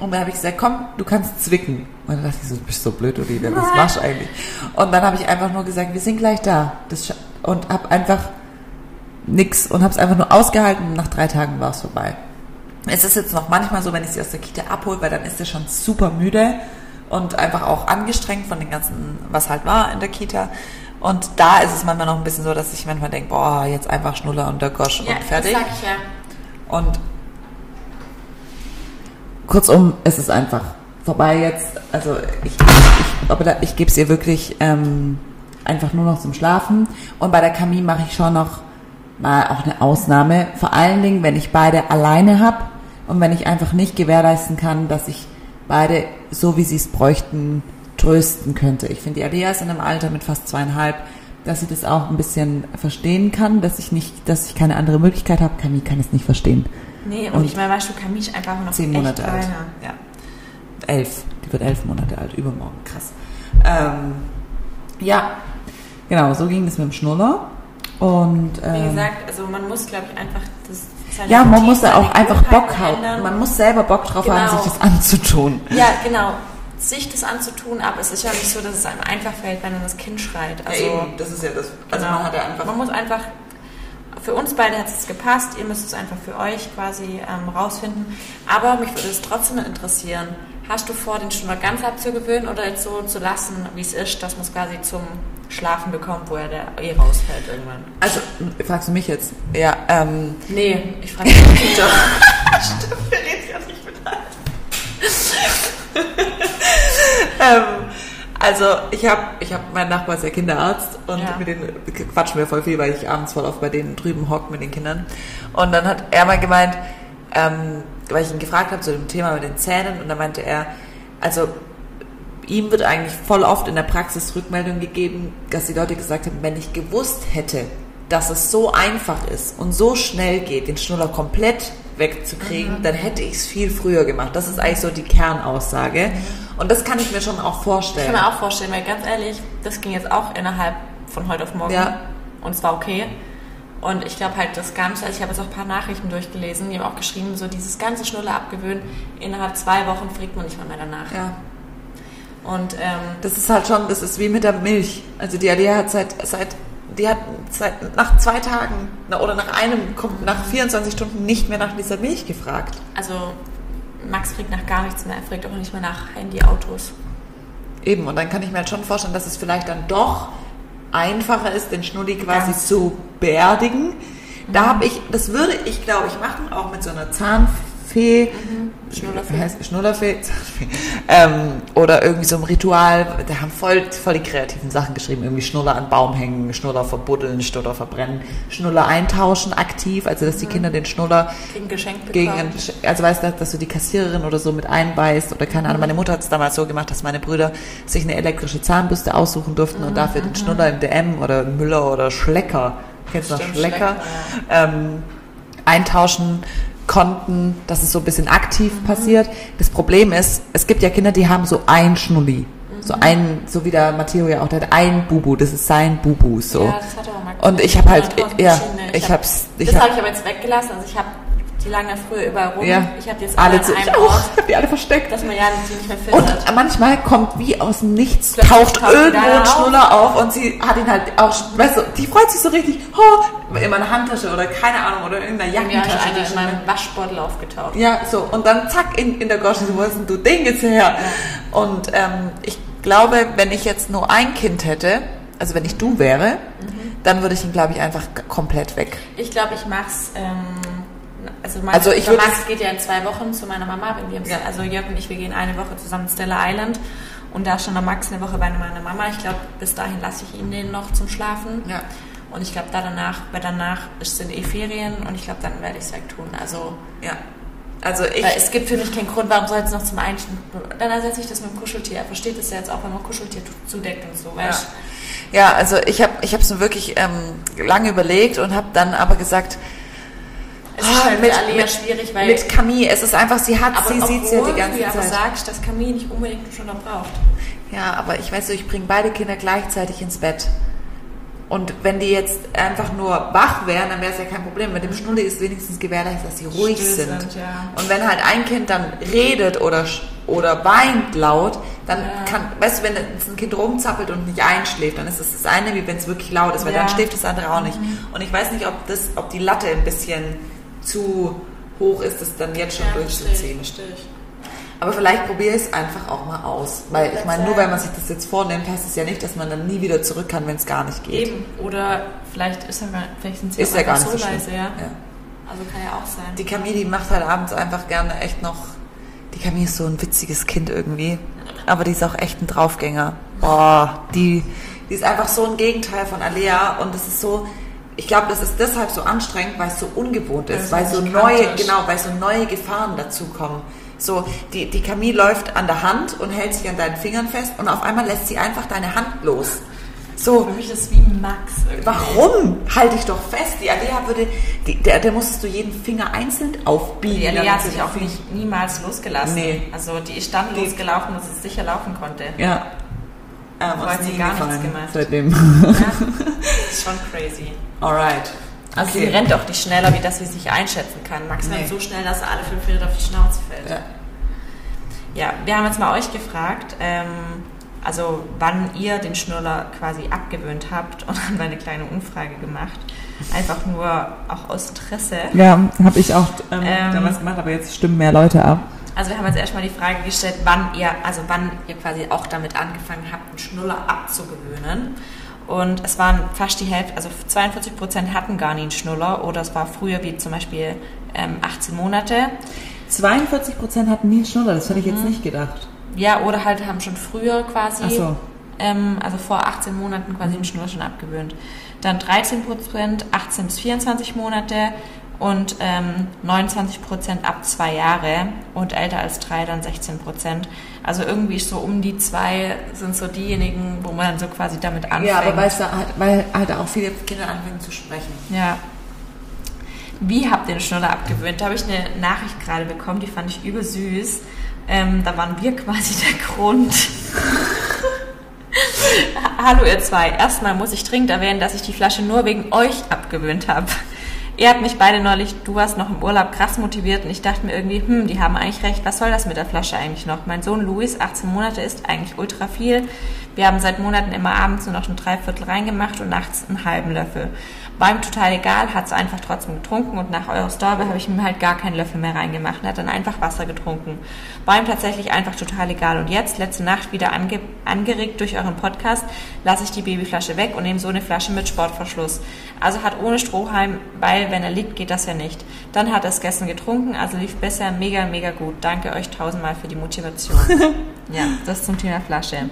Und dann habe ich gesagt, komm, du kannst zwicken. Und dann dachte ich so, du bist so blöd, Olivia, was machst du eigentlich? Und dann habe ich einfach nur gesagt, wir sind gleich da. Das, und habe einfach nix und habe es einfach nur ausgehalten und nach drei Tagen war es vorbei. Es ist jetzt noch manchmal so, wenn ich sie aus der Kita abhole, weil dann ist sie schon super müde und einfach auch angestrengt von den ganzen, was halt war in der Kita. Und da ist es manchmal noch ein bisschen so, dass ich manchmal denke, boah, jetzt einfach Schnuller und der Gosch Ja, und fertig. das sag ich ja. Und kurzum, es ist einfach vorbei jetzt. Also ich, ich, aber da, ich gebe es ihr wirklich ähm, einfach nur noch zum Schlafen. Und bei der Camille mache ich schon noch mal auch eine Ausnahme. Vor allen Dingen, wenn ich beide alleine habe und wenn ich einfach nicht gewährleisten kann, dass ich beide, so wie sie es bräuchten, trösten könnte. Ich finde, die Alia ist in einem Alter mit fast zweieinhalb, dass sie das auch ein bisschen verstehen kann, dass ich nicht, dass ich keine andere Möglichkeit habe. Camille kann es nicht verstehen. Nee, und, Und ich meine, weißt du, Kamisch einfach noch Zehn Monate alt. kleiner. Ja. Elf. Die wird elf Monate alt, übermorgen. Krass. Ähm, ja, genau, so ging das mit dem Schnuller. Und Wie ähm, gesagt, also man muss, glaube ich, einfach das ja, man muss da auch einfach Bock haben. ändern. Man muss selber Bock drauf haben, Genau. sich das anzutun. Ja, genau. Sich das anzutun, aber es ist ja nicht so, dass es einem einfach fällt, wenn dann das Kind schreit. Also, das ist ja das. genau. man muss einfach, für uns beide hat es gepasst, ihr müsst es einfach für euch quasi ähm, rausfinden. Aber mich würde es trotzdem interessieren, hast du vor, den Schnuller ganz abzugewöhnen oder jetzt so zu lassen, wie es ist, dass man es quasi zum Schlafen bekommt, wo er der eh rausfällt irgendwann? Also, fragst du mich jetzt? Ja, ähm, Nee, ich frage mich nicht. Wir reden ja nicht miteinander. ähm, also ich habe, ich hab, mein Nachbar ist ja Kinderarzt und Ja. mit denen quatschen wir voll viel, weil ich abends voll oft bei denen drüben hocke mit den Kindern. Und dann hat er mal gemeint, ähm, weil ich ihn gefragt habe zu dem Thema mit den Zähnen und dann meinte er, also ihm wird eigentlich voll oft in der Praxis Rückmeldung gegeben, dass die Leute gesagt haben, wenn ich gewusst hätte, dass es so einfach ist und so schnell geht, den Schnuller komplett wegzukriegen, dann hätte ich es viel früher gemacht. Das ist eigentlich so die Kernaussage. Und das kann ich mir schon auch Ich vorstellen. kann mir auch vorstellen, weil ganz ehrlich, das ging jetzt auch innerhalb von heute auf morgen. Ja. Und es war okay. Und ich glaube halt das Ganze, also ich habe jetzt auch ein paar Nachrichten durchgelesen, die haben auch geschrieben, so dieses ganze Schnuller abgewöhnen, innerhalb zwei Wochen fliegt man nicht mal mehr danach. Ja. Und ähm, Das ist halt schon, das ist wie mit der Milch. Also die Alia hat seit, seit, die hat seit, nach zwei Tagen oder nach einem, kommt nach 24 Stunden nicht mehr nach dieser Milch gefragt. also Max fragt nach gar nichts mehr, er fragt auch nicht mehr nach Handy-Autos. Eben, und dann kann ich mir halt schon vorstellen, dass es vielleicht dann doch einfacher ist, den Schnulli quasi Ganz. zu beerdigen. Da habe ich, das würde ich, glaube ich, machen, auch mit so einer Zahnfee. Schnullerfee. Wie heißt Schnullerfee? Ähm, oder irgendwie so ein Ritual. Da haben voll, voll die kreativen Sachen geschrieben. Irgendwie Schnuller an Baum hängen, Schnuller verbuddeln, Schnuller verbrennen, Schnuller eintauschen aktiv. Also, dass die Kinder den Schnuller Gegen Geschenk bekommen. gegen ein, also weißt du, dass du die Kassiererin oder so mit einbeißt oder keine Ahnung. Meine Mutter hat es damals so gemacht, dass meine Brüder sich eine elektrische Zahnbürste aussuchen durften und dafür den Schnuller im DM oder Müller oder Schlecker kennst du noch Schlecker, Schlecker, ähm, eintauschen konnten, dass es so ein bisschen aktiv Mhm. passiert. Das Problem ist, es gibt ja Kinder, die haben so ein Schnulli. So Mhm. ein, so wie der Matteo ja auch, der hat ein Bubu, das ist sein Bubu, so. Ja, das hat aber Max. Und ich habe halt, 100.000 ja, ich hab- hab's, ich das hab, habe ich aber jetzt weggelassen. Also ich habe die lagen ja früher überall rum. ja, Ich habe jetzt alle, alle, zu, einem ich auch, Ort, ich hab die alle versteckt. dass man ja die nicht mehr findet. Und manchmal kommt wie aus dem Nichts, Plötzlich taucht irgendwo ein. Schnuller auf und sie hat ihn halt auch, weißt du, die freut sich so richtig, oh, in meiner Handtasche oder keine Ahnung, oder in irgendeiner Jackentasche. einer die in meinem Waschbeutel aufgetaucht. ja, so, und dann zack, in, in der Goschen, wo ist denn du den jetzt her? Und ähm, ich glaube, wenn ich jetzt nur ein Kind hätte, also wenn ich du wäre, Mhm. dann würde ich ihn, glaube ich, einfach komplett weg. Ich glaube, ich mach's. Ähm, also, mein, Also ich unser würd Max geht ja in zwei Wochen zu meiner Mama. Wenn wir, Ja. Also Jörg und ich, wir gehen eine Woche zusammen Stella Island. Und da schon der Max eine Woche bei meiner Mama. Ich glaube, bis dahin lasse ich ihn den noch zum Schlafen. Ja. Und ich glaube, da danach, weil danach sind eh Ferien und ich glaube, dann werde ich es wegtun. Also Ja. Also ich, weil es gibt für mich keinen Grund, warum soll es noch zum Einschlafen. Dann ersetze ich das mit dem Kuscheltier. Er versteht das ja jetzt auch, wenn man Kuscheltier zudeckt und so, weißt du? Ja, also ich habe ich es mir wirklich ähm, lange überlegt und habe dann aber gesagt, Es ist halt mit, Alia schwierig, weil. mit Camille, es ist einfach, sie hat, sie sieht ja obwohl die ganze du aber Zeit. sagst, dass Camille nicht unbedingt einen Schnuller braucht. Ja, aber ich weiß so, ich bringe beide Kinder gleichzeitig ins Bett. Und wenn die jetzt einfach nur wach wären, dann wäre es ja kein Problem. Mit dem Schnulli ist wenigstens gewährleistet, dass sie ruhig Still sind. sind, ja. Und wenn halt ein Kind dann redet oder, oder weint laut, dann Ja. kann, weißt du, wenn ein Kind rumzappelt und nicht einschläft, dann ist es das eine, wie wenn es wirklich laut ist, weil Ja. Mhm. dann schläft das andere auch nicht. Und ich weiß nicht, ob das, ob die Latte ein bisschen zu hoch ist, das dann jetzt schon durchzuziehen. verstehe ich. Aber vielleicht probiere ich es einfach auch mal aus. Weil ich meine, nur weil man sich das jetzt vornimmt, heißt es ja nicht, dass man dann nie wieder zurück kann, wenn es gar nicht geht. Eben. Oder vielleicht ist er, gar- vielleicht sind sie Ist ja gar nicht so so leise, ja. Ja. Also kann ja auch sein. Die Camille, die macht halt abends einfach gerne echt noch. Die Camille ist so ein witziges Kind irgendwie. Aber die ist auch echt ein Draufgänger. Boah, die, die ist einfach so ein Gegenteil von Alea und es ist so. Ich glaube, das ist deshalb so anstrengend, weil es so ungewohnt ist, Weil so neue, genau, weil so neue Gefahren dazukommen. So, die, die Camille läuft an der Hand und hält sich an deinen Fingern fest und auf einmal lässt sie einfach deine Hand los. So, Für mich ist es wie Max. Irgendwie. Warum? Halt dich doch fest. Die Alea würde, die, der, der musstest du jeden Finger einzeln aufbiegen. Die Alea hat sich auch nicht, niemals losgelassen. Nee. Also die ist dann losgelaufen, dass es sicher laufen konnte. Ja. Ähm, Vorher hat sie gar nichts gemacht. Seitdem. Ja. Das ist schon crazy. Alright. Also sie rennt auch nicht schneller, wie dass sie sich einschätzen kann. Max Nee. rennt so schnell, dass er alle fünf Meter auf die Schnauze fällt. Ja. Ja, wir haben jetzt mal euch gefragt, ähm, also wann ihr den Schnuller quasi abgewöhnt habt und haben eine kleine Umfrage gemacht. Einfach nur auch aus Interesse. Ja, habe ich auch ähm, Ähm, damals gemacht, aber jetzt stimmen mehr Leute ab. Also wir haben jetzt erstmal die Frage gestellt, wann ihr, also wann ihr quasi auch damit angefangen habt, einen Schnuller abzugewöhnen. Und es waren fast die Hälfte, also 42 Prozent hatten gar nie einen Schnuller oder es war früher wie zum Beispiel ähm, 18 Monate. 42 Prozent hatten nie einen Schnuller, das hätte ich Mhm. jetzt nicht gedacht. Ja, oder halt haben schon früher quasi, so. ähm, also vor 18 Monaten quasi den Schnuller schon abgewöhnt. Dann 13 Prozent 18 bis 24 Monate und ähm, 29 Prozent ab zwei Jahre und älter als drei dann 16 Prozent. Also irgendwie so um die zwei sind so diejenigen, wo man dann so quasi damit anfängt. Ja, aber weißt du, halt, weil halt auch viele Kinder anfangen zu sprechen. Ja. Wie habt ihr den Schnuller abgewöhnt? Da habe ich eine Nachricht gerade bekommen, die fand ich übel süß. Ähm, da waren wir quasi der Grund. Hallo ihr zwei. Erstmal muss ich dringend erwähnen, dass ich die Flasche nur wegen euch abgewöhnt habe. Ihr habt mich beide neulich, du warst noch im Urlaub, krass motiviert und ich dachte mir irgendwie, hm, die haben eigentlich recht, was soll das mit der Flasche eigentlich noch? Mein Sohn Luis, 18 Monate, ist eigentlich ultra viel. Wir haben seit Monaten immer abends nur noch ein Dreiviertel reingemacht und nachts einen halben Löffel. War ihm total egal, hat es einfach trotzdem getrunken und nach eurer Story habe ich ihm halt gar keinen Löffel mehr reingemacht und hat dann einfach Wasser getrunken. War ihm tatsächlich einfach total egal. Und jetzt, letzte Nacht wieder ange angeregt durch euren Podcast, lasse ich die Babyflasche weg und nehme so eine Flasche mit Sportverschluss. Also hat ohne Strohhalm, weil wenn er liegt, geht das ja nicht. Dann hat er es gestern getrunken, also lief besser, mega, mega gut. Danke euch tausendmal für die Motivation. ja, das zum Thema Flasche.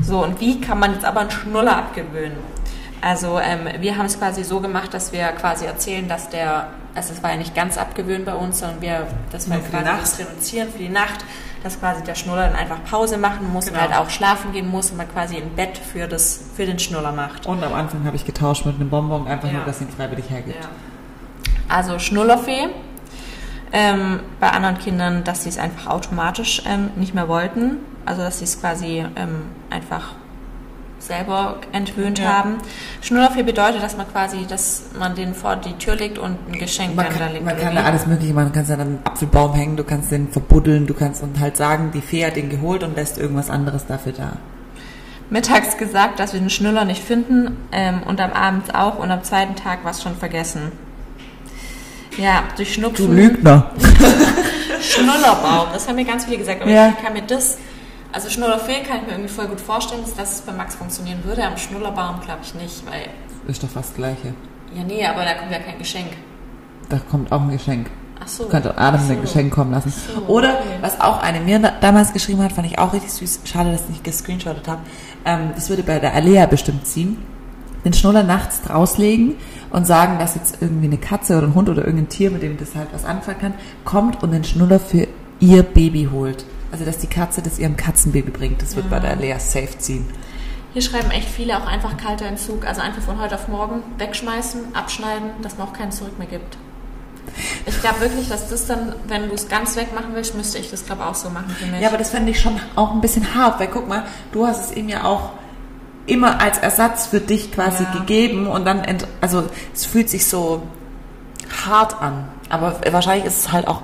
So, und wie kann man jetzt aber einen Schnuller abgewöhnen? Also ähm, wir haben es quasi so gemacht, dass wir quasi erzählen, dass der, also es war ja nicht ganz abgewöhnt bei uns, sondern wir, dass wir Nur für die quasi Nacht. das reduzieren für die Nacht, dass quasi der Schnuller dann einfach Pause machen muss Genau. und halt auch schlafen gehen muss und man quasi ein Bett für, das, für den Schnuller macht. Und am Anfang habe ich getauscht mit einem Bonbon, einfach Ja. nur, dass ihn freiwillig hergibt. Ja. Also Schnullerfee. Ähm, bei anderen Kindern, dass sie es einfach automatisch ähm, nicht mehr wollten. Also dass sie es quasi ähm, einfach selber entwöhnt Ja. haben. Schnullerfee bedeutet, dass man quasi, dass man den vor die Tür legt und ein Geschenk Man dann da kann, legt. man kann da alles mögliche machen. Du kannst ja dann einen Apfelbaum hängen, du kannst den verbuddeln, du kannst und halt sagen, die Fee hat den geholt und lässt irgendwas anderes dafür da. mittags gesagt, dass wir den Schnuller nicht finden ähm, und am Abend auch und am zweiten Tag war es schon vergessen. Ja, durch Du Schnupfen. Lügner. Schnullerbaum, das haben mir ganz viele gesagt, aber Ja. ich kann mir das, also Schnullerfee kann ich mir irgendwie voll gut vorstellen, dass es bei Max funktionieren würde, am Schnullerbaum glaube ich nicht, weil, Ist doch fast das Gleiche. ja nee, aber da kommt ja kein Geschenk. Da kommt auch ein Geschenk. Ach so. Auch Adam Ach ein so. Geschenk kommen lassen. So, Oder, okay. was auch eine mir da, damals geschrieben hat, fand ich auch richtig süß. Schade, dass ich nicht gescreenshottet habe. Ähm, das würde bei der Alea bestimmt ziehen. Den Schnuller nachts rauslegen und sagen, dass jetzt irgendwie eine Katze oder ein Hund oder irgendein Tier, mit dem das halt was anfangen kann, kommt und den Schnuller für ihr Baby holt. Also, dass die Katze das ihrem Katzenbaby bringt. Das wird bei der Alea safe ziehen. Hier schreiben echt viele auch einfach kalter Entzug, also einfach von heute auf morgen wegschmeißen, abschneiden, dass man auch keinen zurück mehr gibt. Ich glaube wirklich, dass das dann, wenn du es ganz wegmachen willst, müsste ich das glaube auch so machen für mich. Ja, aber das fände ich schon auch ein bisschen hart, weil guck mal, du hast es ihm ja auch immer als Ersatz für dich quasi Ja. gegeben und dann, ent, also es fühlt sich so hart an. Aber wahrscheinlich ist es halt auch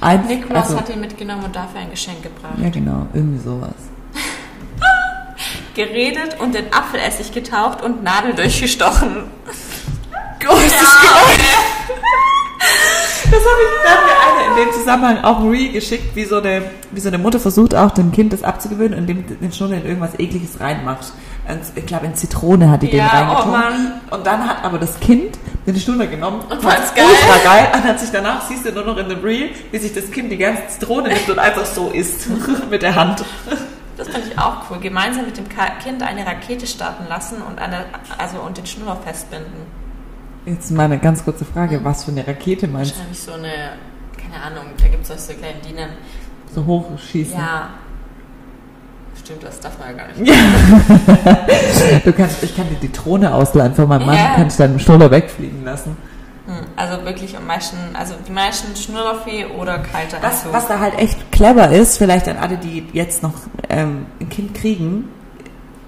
ein, Nikolaus also, hat ihn mitgenommen und dafür ein Geschenk gebracht. Ja, genau, irgendwie sowas. Geredet und in Apfelessig getaucht und Nadel durchgestochen. Gott, Das habe ich, da hat mir eine in dem Zusammenhang auch Reel geschickt, wie so, eine, wie so eine Mutter versucht auch dem Kind das abzugewöhnen, indem den Schnuller in irgendwas ekliges reinmacht. Und Ich glaube, in Zitrone hat die den Ja, reingetan. oh Mann. Und dann hat aber das Kind den Schnuller genommen Und fand's geil. ultra geil. Und hat sich danach, siehst du nur noch in dem Reel, wie sich das Kind die ganze Zitrone nimmt und einfach so isst. mit der Hand. Das fand ich auch cool. Gemeinsam mit dem Kind eine Rakete starten lassen und, eine, also, und den Schnuller festbinden. Jetzt mal eine ganz kurze Frage. Was für eine Rakete meinst du? Wahrscheinlich so eine, keine Ahnung, da gibt es auch so kleine Dienen. So hochschießen? Ja. Stimmt, das darf man ja gar nicht. Du kannst, ich kann dir die Drohne ausleihen von meinem Mann, Ja. kann ich deinen Schnuller wegfliegen lassen. Hm, Also wirklich am meisten, also die meisten Schnullerfee oder kalter Was, was da halt echt clever ist, vielleicht an alle, die jetzt noch ähm, ein Kind kriegen,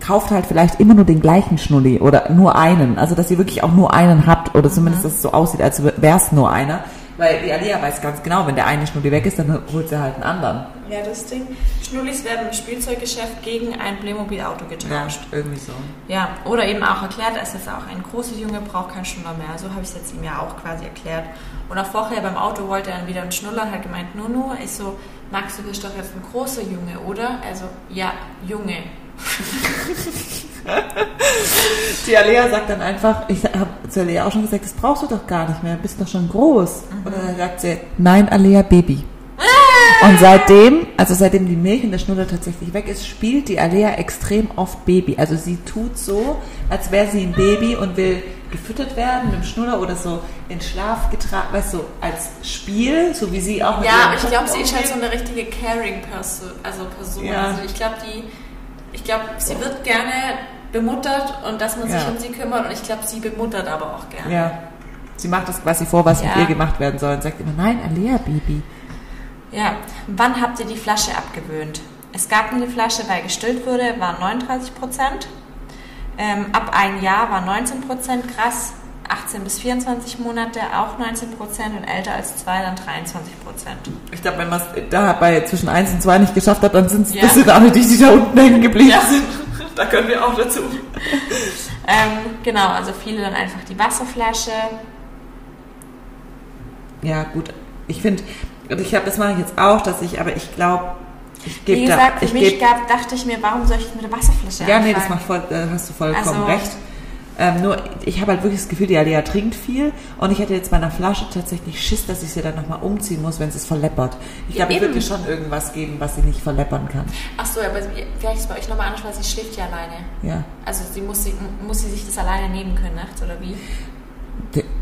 kauft halt vielleicht immer nur den gleichen Schnulli oder nur einen. Also, dass ihr wirklich auch nur einen habt oder zumindest, dass es so aussieht, als wäre es nur einer. Weil die Alia weiß ganz genau, wenn der eine Schnulli weg ist, dann holt sie halt einen anderen. Ja, das Ding. Schnullis werden im Spielzeuggeschäft gegen ein Playmobil-Auto getauscht. irgendwie so. Ja, oder eben auch erklärt, es ist auch ein großer Junge, braucht keinen Schnuller mehr. So habe ich es jetzt ihm ja auch quasi erklärt. Und auch vorher beim Auto wollte er dann wieder einen Schnuller und hat gemeint, Nunu, ich so, Max, du bist doch jetzt ein großer Junge, oder? Also, ja, Junge. Die Alea sagt dann einfach, ich habe zu Alea auch schon gesagt, das brauchst du doch gar nicht mehr, du bist doch schon groß. Und dann sagt sie, nein, Alea, Baby. Und seitdem, also seitdem die Milch in der Schnuller tatsächlich weg ist, spielt die Alea extrem oft Baby. Also sie tut so, als wäre sie ein Baby und will gefüttert werden mit dem Schnuller oder so in Schlaf getragen, weißt du, als Spiel, so wie sie auch mit Ja, aber ich glaube, sie ist halt so eine richtige Caring-Person. Also Person. Ja. Also ich glaube, die, ich glaube, sie wird gerne bemuttert und dass man sich Ja. um sie kümmert und ich glaube, sie bemuttert aber auch gerne. Ja, sie macht das quasi vor, was mit Ja. ihr gemacht werden soll und sagt immer, nein, Alea, Baby. Ja, wann habt ihr die Flasche abgewöhnt? Es gab eine Flasche, weil gestillt wurde, waren 39 Prozent. Ähm, ab ein Jahr war 19 Prozent krass. 18 bis 24 Monate auch 19 Prozent und älter als zwei dann 23 Prozent. Ich glaube, wenn man es da bei zwischen 1 und 2 nicht geschafft hat, dann sind es Ja. das sind alle die, die da unten hängen geblieben Ja. sind. Da können wir auch dazu. Ähm, genau, also viele dann einfach die Wasserflasche. Ja, gut. Ich finde, ich glaube, das mache ich jetzt auch, dass ich, aber ich glaube, ich Wie gebe da, gesagt, für ich mich gab, dachte ich mir, warum soll ich mit der Wasserflasche ja, nee, anfangen? das macht voll, da hast du vollkommen Also- recht. Ähm, nur, ich habe halt wirklich das Gefühl, die Alea trinkt viel und ich hätte jetzt bei einer Flasche tatsächlich Schiss, dass ich sie dann nochmal umziehen muss, wenn sie es verleppert. Ich glaube, ich würde dir schon irgendwas geben, was sie nicht verleppern kann. Ach so, aber wie- vielleicht ist es bei euch nochmal anders, weil sie schläft ja alleine. Ja. Also sie muss, sie muss sie sich das alleine nehmen können nachts oder wie?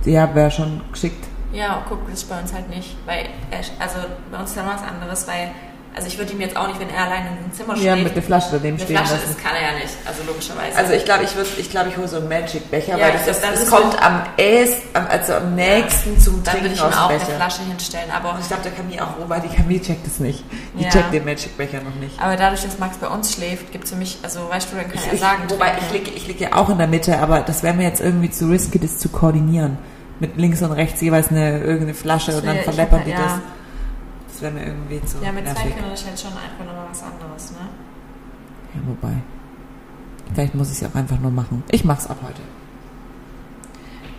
Ja, wäre schon geschickt. Ja, guck, das ist bei uns halt nicht. Weil, er- also bei uns ist dann was anderes, weil Also ich würde ihm jetzt auch nicht, wenn er alleine in einem Zimmer Ja, steht, mit einer Flasche daneben stehen Flasche, lassen. das kann er ja nicht. Also logischerweise. Also ich glaube, ich würde, ich glaube, ich hole so einen Magic-Becher, Ja, weil das, das- ist, dann das ist kommt so- am ehesten, also am nächsten zum dann würde Trinken ich ihm auch dem eine Becher. Flasche hinstellen. Aber, Und ich glaube, der Camille auch, wobei die Camille checkt es nicht. Die Ja. checkt den Magic-Becher noch nicht. aber dadurch, dass Max bei uns schläft, gibt es für mich, also weißt du, dann kann er Ich, sagen, wobei ich liege, ich liege ja auch in der Mitte, aber das wäre mir jetzt irgendwie zu risky, das zu koordinieren. Mit links und rechts jeweils eine irgendeine Flasche Das und dann verleppern die ja. das. Das wäre mir irgendwie zu Ja, mit zwei. Kindern ist halt schon einfach nochmal was anderes, ne? Ja, wobei. Vielleicht muss ich es auch einfach nur machen. Ich mach's ab heute.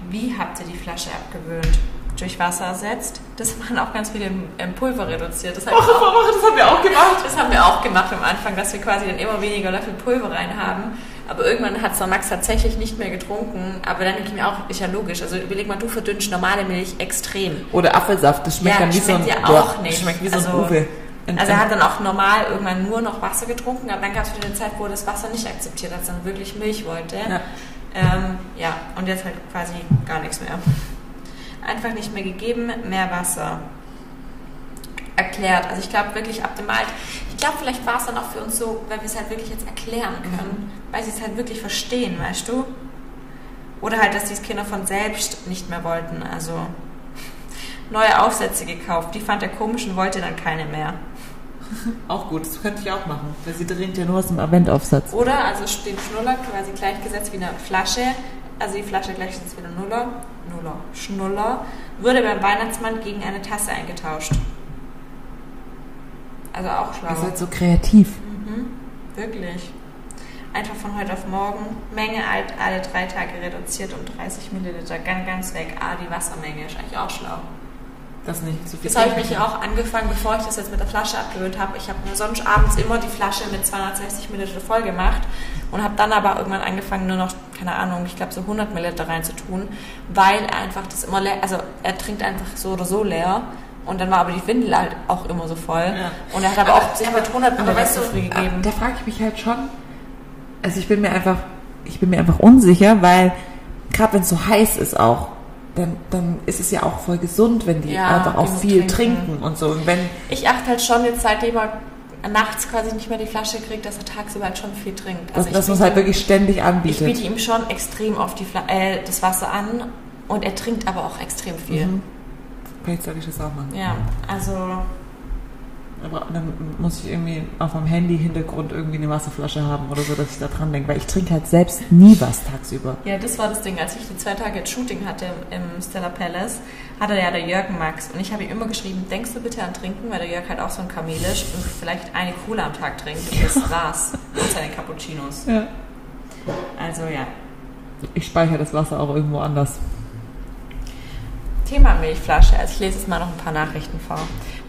Wie habt ihr die Flasche abgewöhnt? Durch Wasser ersetzt? Das waren auch ganz viele im Pulver reduziert. Das, ich auch, das haben wir auch gemacht. das haben wir auch gemacht am Anfang, dass wir quasi dann immer weniger Löffel Pulver rein haben. Aber irgendwann hat dann Max tatsächlich nicht mehr getrunken. Aber dann denke ich mir auch, ist ja logisch. Also überleg mal, du verdünnst normale Milch extrem. Oder Apfelsaft, das schmeckt Ja, dann wie so ein schmeckt ja Boah, auch nicht. schmeckt wie so Also- ein Uwe. Und- Also er hat dann auch normal irgendwann nur noch Wasser getrunken, aber dann gab es wieder eine Zeit, wo er das Wasser nicht akzeptiert hat, sondern wirklich Milch wollte. Ja. Ähm, ja, und jetzt halt quasi gar nichts mehr. Einfach nicht mehr gegeben, mehr Wasser. Erklärt. Also ich glaube wirklich ab dem Alter, ich glaube vielleicht war es dann auch für uns so, weil wir es halt wirklich jetzt erklären können, weil sie es halt wirklich verstehen, weißt du? Oder halt, dass die Kinder von selbst nicht mehr wollten. Also neue Aufsätze gekauft, die fand er komisch und wollte dann keine mehr. Auch gut, das könnte ich auch machen. Weil sie trinkt ja nur aus dem Aventaufsatz. Oder also den Schnuller quasi gleichgesetzt wie eine Flasche, also die Flasche gleichgesetzt wie eine Nuller, Nuller, Schnuller, würde beim Weihnachtsmann gegen eine Tasse eingetauscht. Also auch schlau. Ihr seid so kreativ. Mhm, wirklich. Einfach von heute auf morgen. Menge alt, alle drei Tage reduziert um 30 Milliliter. Ganz, ganz weg. Ah, die Wassermenge ist eigentlich auch schlau. Das nicht zu viel. Das habe ich mich auch angefangen, bevor ich das jetzt mit der Flasche abgewöhnt habe. Ich habe mir sonst abends immer die Flasche mit 260 Milliliter voll gemacht und habe dann aber irgendwann angefangen, nur noch, keine Ahnung, ich glaube so 100 Milliliter reinzutun, weil er einfach das immer leer, also er trinkt einfach so oder so leer und dann war aber die Windel halt auch immer so voll Ja. und er hat aber, auch sich mit 100 Aber Milliliter weißt du, früh gegeben. da frage ich mich halt schon. Also ich bin mir einfach, ich bin mir einfach unsicher, weil gerade wenn es so heiß ist auch, dann, dann ist es ja auch voll gesund, wenn die Ja, einfach auch viel trinken. trinken. und so. Und wenn Ich achte halt schon jetzt, seitdem er nachts quasi nicht mehr die Flasche kriegt, dass er tagsüber halt schon viel trinkt. ich dass man es biete halt wirklich ständig Ich anbietet. biete ihm schon extrem oft die Fla äh, das Wasser an und er trinkt aber auch extrem viel. Mhm. Vielleicht sollte ich das auch machen. Ja, also Aber dann muss ich irgendwie auf meinem Handy-Hintergrund irgendwie eine Wasserflasche haben oder so, dass ich da dran denke. Weil ich trinke halt selbst nie was tagsüber. ja, das war das Ding. Als ich die zwei Tage jetzt Shooting hatte im Stella Palace, hatte ja der Jörg Max und ich habe ihm immer geschrieben, denkst du bitte an Trinken, weil der Jörg halt auch so ein Kamel ist und vielleicht eine Cola am Tag trinkt und das war's. Und seine Cappuccinos. Ja. Also ja. Ich speichere das Wasser auch irgendwo anders. Thema Milchflasche. Also ich lese jetzt mal noch ein paar Nachrichten vor.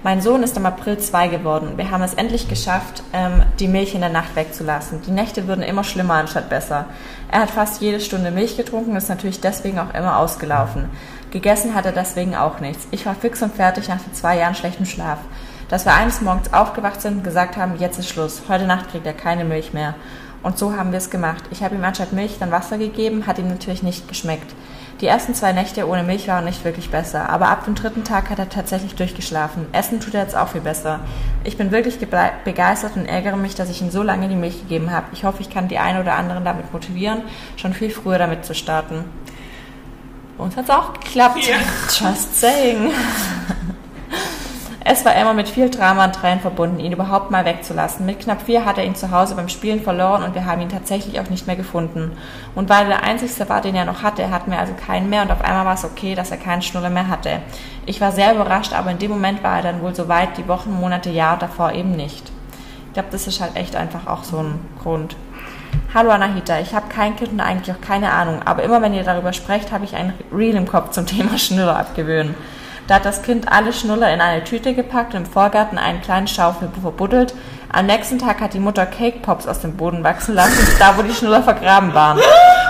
Mein Sohn ist im April zwei geworden. Wir haben es endlich geschafft, ähm, die Milch in der Nacht wegzulassen. Die Nächte würden immer schlimmer anstatt besser. Er hat fast jede Stunde Milch getrunken, ist natürlich deswegen auch immer ausgelaufen. Gegessen hat er deswegen auch nichts. Ich war fix und fertig nach den zwei Jahren schlechtem Schlaf. Dass wir eines Morgens aufgewacht sind und gesagt haben, jetzt ist Schluss. Heute Nacht kriegt er keine Milch mehr. Und so haben wir es gemacht. Ich habe ihm anstatt Milch dann Wasser gegeben, hat ihm natürlich nicht geschmeckt. Die ersten zwei Nächte ohne Milch waren nicht wirklich besser, aber ab dem dritten Tag hat er tatsächlich durchgeschlafen. Essen tut er jetzt auch viel besser. Ich bin wirklich begeistert und ärgere mich, dass ich ihm so lange die Milch gegeben habe. Ich hoffe, ich kann die einen oder anderen damit motivieren, schon viel früher damit zu starten. Uns hat es auch geklappt. Just saying. Es war immer mit viel Drama und Tränen verbunden, ihn überhaupt mal wegzulassen. Mit knapp vier hat er ihn zu Hause beim Spielen verloren und wir haben ihn tatsächlich auch nicht mehr gefunden. Und weil er der einzigste war, den er noch hatte, hatten wir also keinen mehr und auf einmal war es okay, dass er keinen Schnuller mehr hatte. Ich war sehr überrascht, aber in dem Moment war er dann wohl so weit, die Wochen, Monate, Jahre davor eben nicht. Ich glaube, das ist halt echt einfach auch so ein Grund. Hallo Anahita, ich habe kein Kind und eigentlich auch keine Ahnung, aber immer wenn ihr darüber sprecht, habe ich ein Reel im Kopf zum Thema Schnuller abgewöhnen. Da hat das Kind alle Schnuller in eine Tüte gepackt und im Vorgarten einen kleinen Schaufel verbuddelt. Am nächsten Tag hat die Mutter Cake Pops aus dem Boden wachsen lassen, da wo die Schnuller vergraben waren.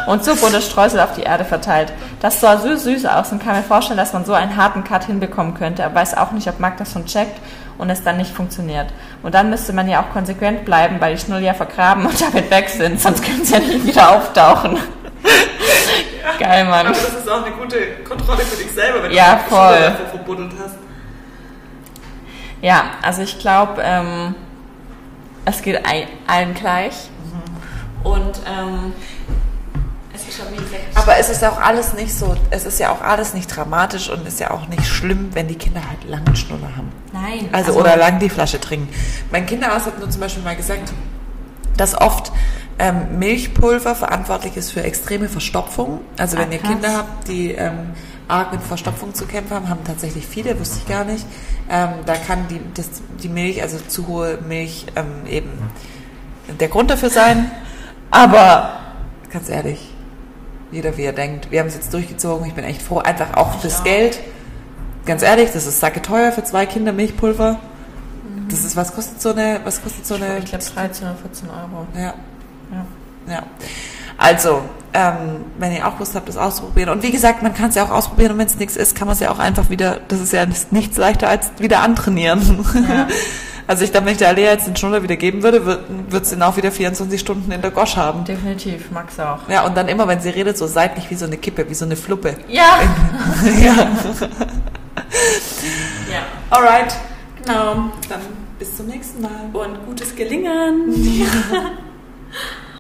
Und so wurde Streusel auf die Erde verteilt. Das sah so süß aus und kann mir vorstellen, dass man so einen harten Cut hinbekommen könnte, aber weiß auch nicht, ob Marc das schon checkt und es dann nicht funktioniert. Und dann müsste man ja auch konsequent bleiben, weil die Schnuller ja vergraben und damit weg sind, sonst können sie ja nicht wieder auftauchen. Geil, Mann. das ist auch eine gute Kontrolle für dich selber, wenn Ja, du voll. Davor verbuddelt hast. Ja, also ich glaube, ähm, es geht allen gleich. Mhm. Und ähm, es ist schon wie gesagt. Aber es ist auch alles nicht so, es ist ja auch alles nicht dramatisch und ist ja auch nicht schlimm, wenn die Kinder halt lange Schnuller haben. Nein. Also, also oder lang die Flasche trinken. Mein Kinderarzt hat nur zum Beispiel mal gesagt, dass oft ähm, Milchpulver verantwortlich ist für extreme Verstopfung. Also wenn ah, ihr Kinder habt, die ähm, arg mit Verstopfung zu kämpfen haben, haben tatsächlich viele, wusste ich gar nicht. Ähm, da kann die, das, die Milch, also zu hohe Milch, ähm, eben der Grund dafür sein. Aber ganz ehrlich, jeder wie er denkt. Wir haben es jetzt durchgezogen. Ich bin echt froh, einfach auch fürs Geld. Ganz ehrlich, das ist sacke teuer für zwei Kinder Milchpulver. Das ist, was kostet so eine, was kostet so eine? Ich glaube 13 oder 14 Euro. Ja. Ja. ja. Also, ähm, wenn ihr auch Lust habt, das auszuprobieren. Und wie gesagt, man kann es ja auch ausprobieren und wenn es nichts ist, kann man es ja auch einfach wieder, das ist ja nichts leichter als wieder antrainieren. Ja. Also ich glaube, wenn ich der Alea jetzt den Schnuller wieder geben würde, wird sie ihn auch wieder 24 Stunden in der Gosch haben. Definitiv, Max auch. Ja, und dann immer, wenn sie redet, so seitlich wie so eine Kippe, wie so eine Fluppe. Ja. ja. ja. Alright. Genau. Dann bis zum nächsten Mal. Und gutes Gelingen. Ja.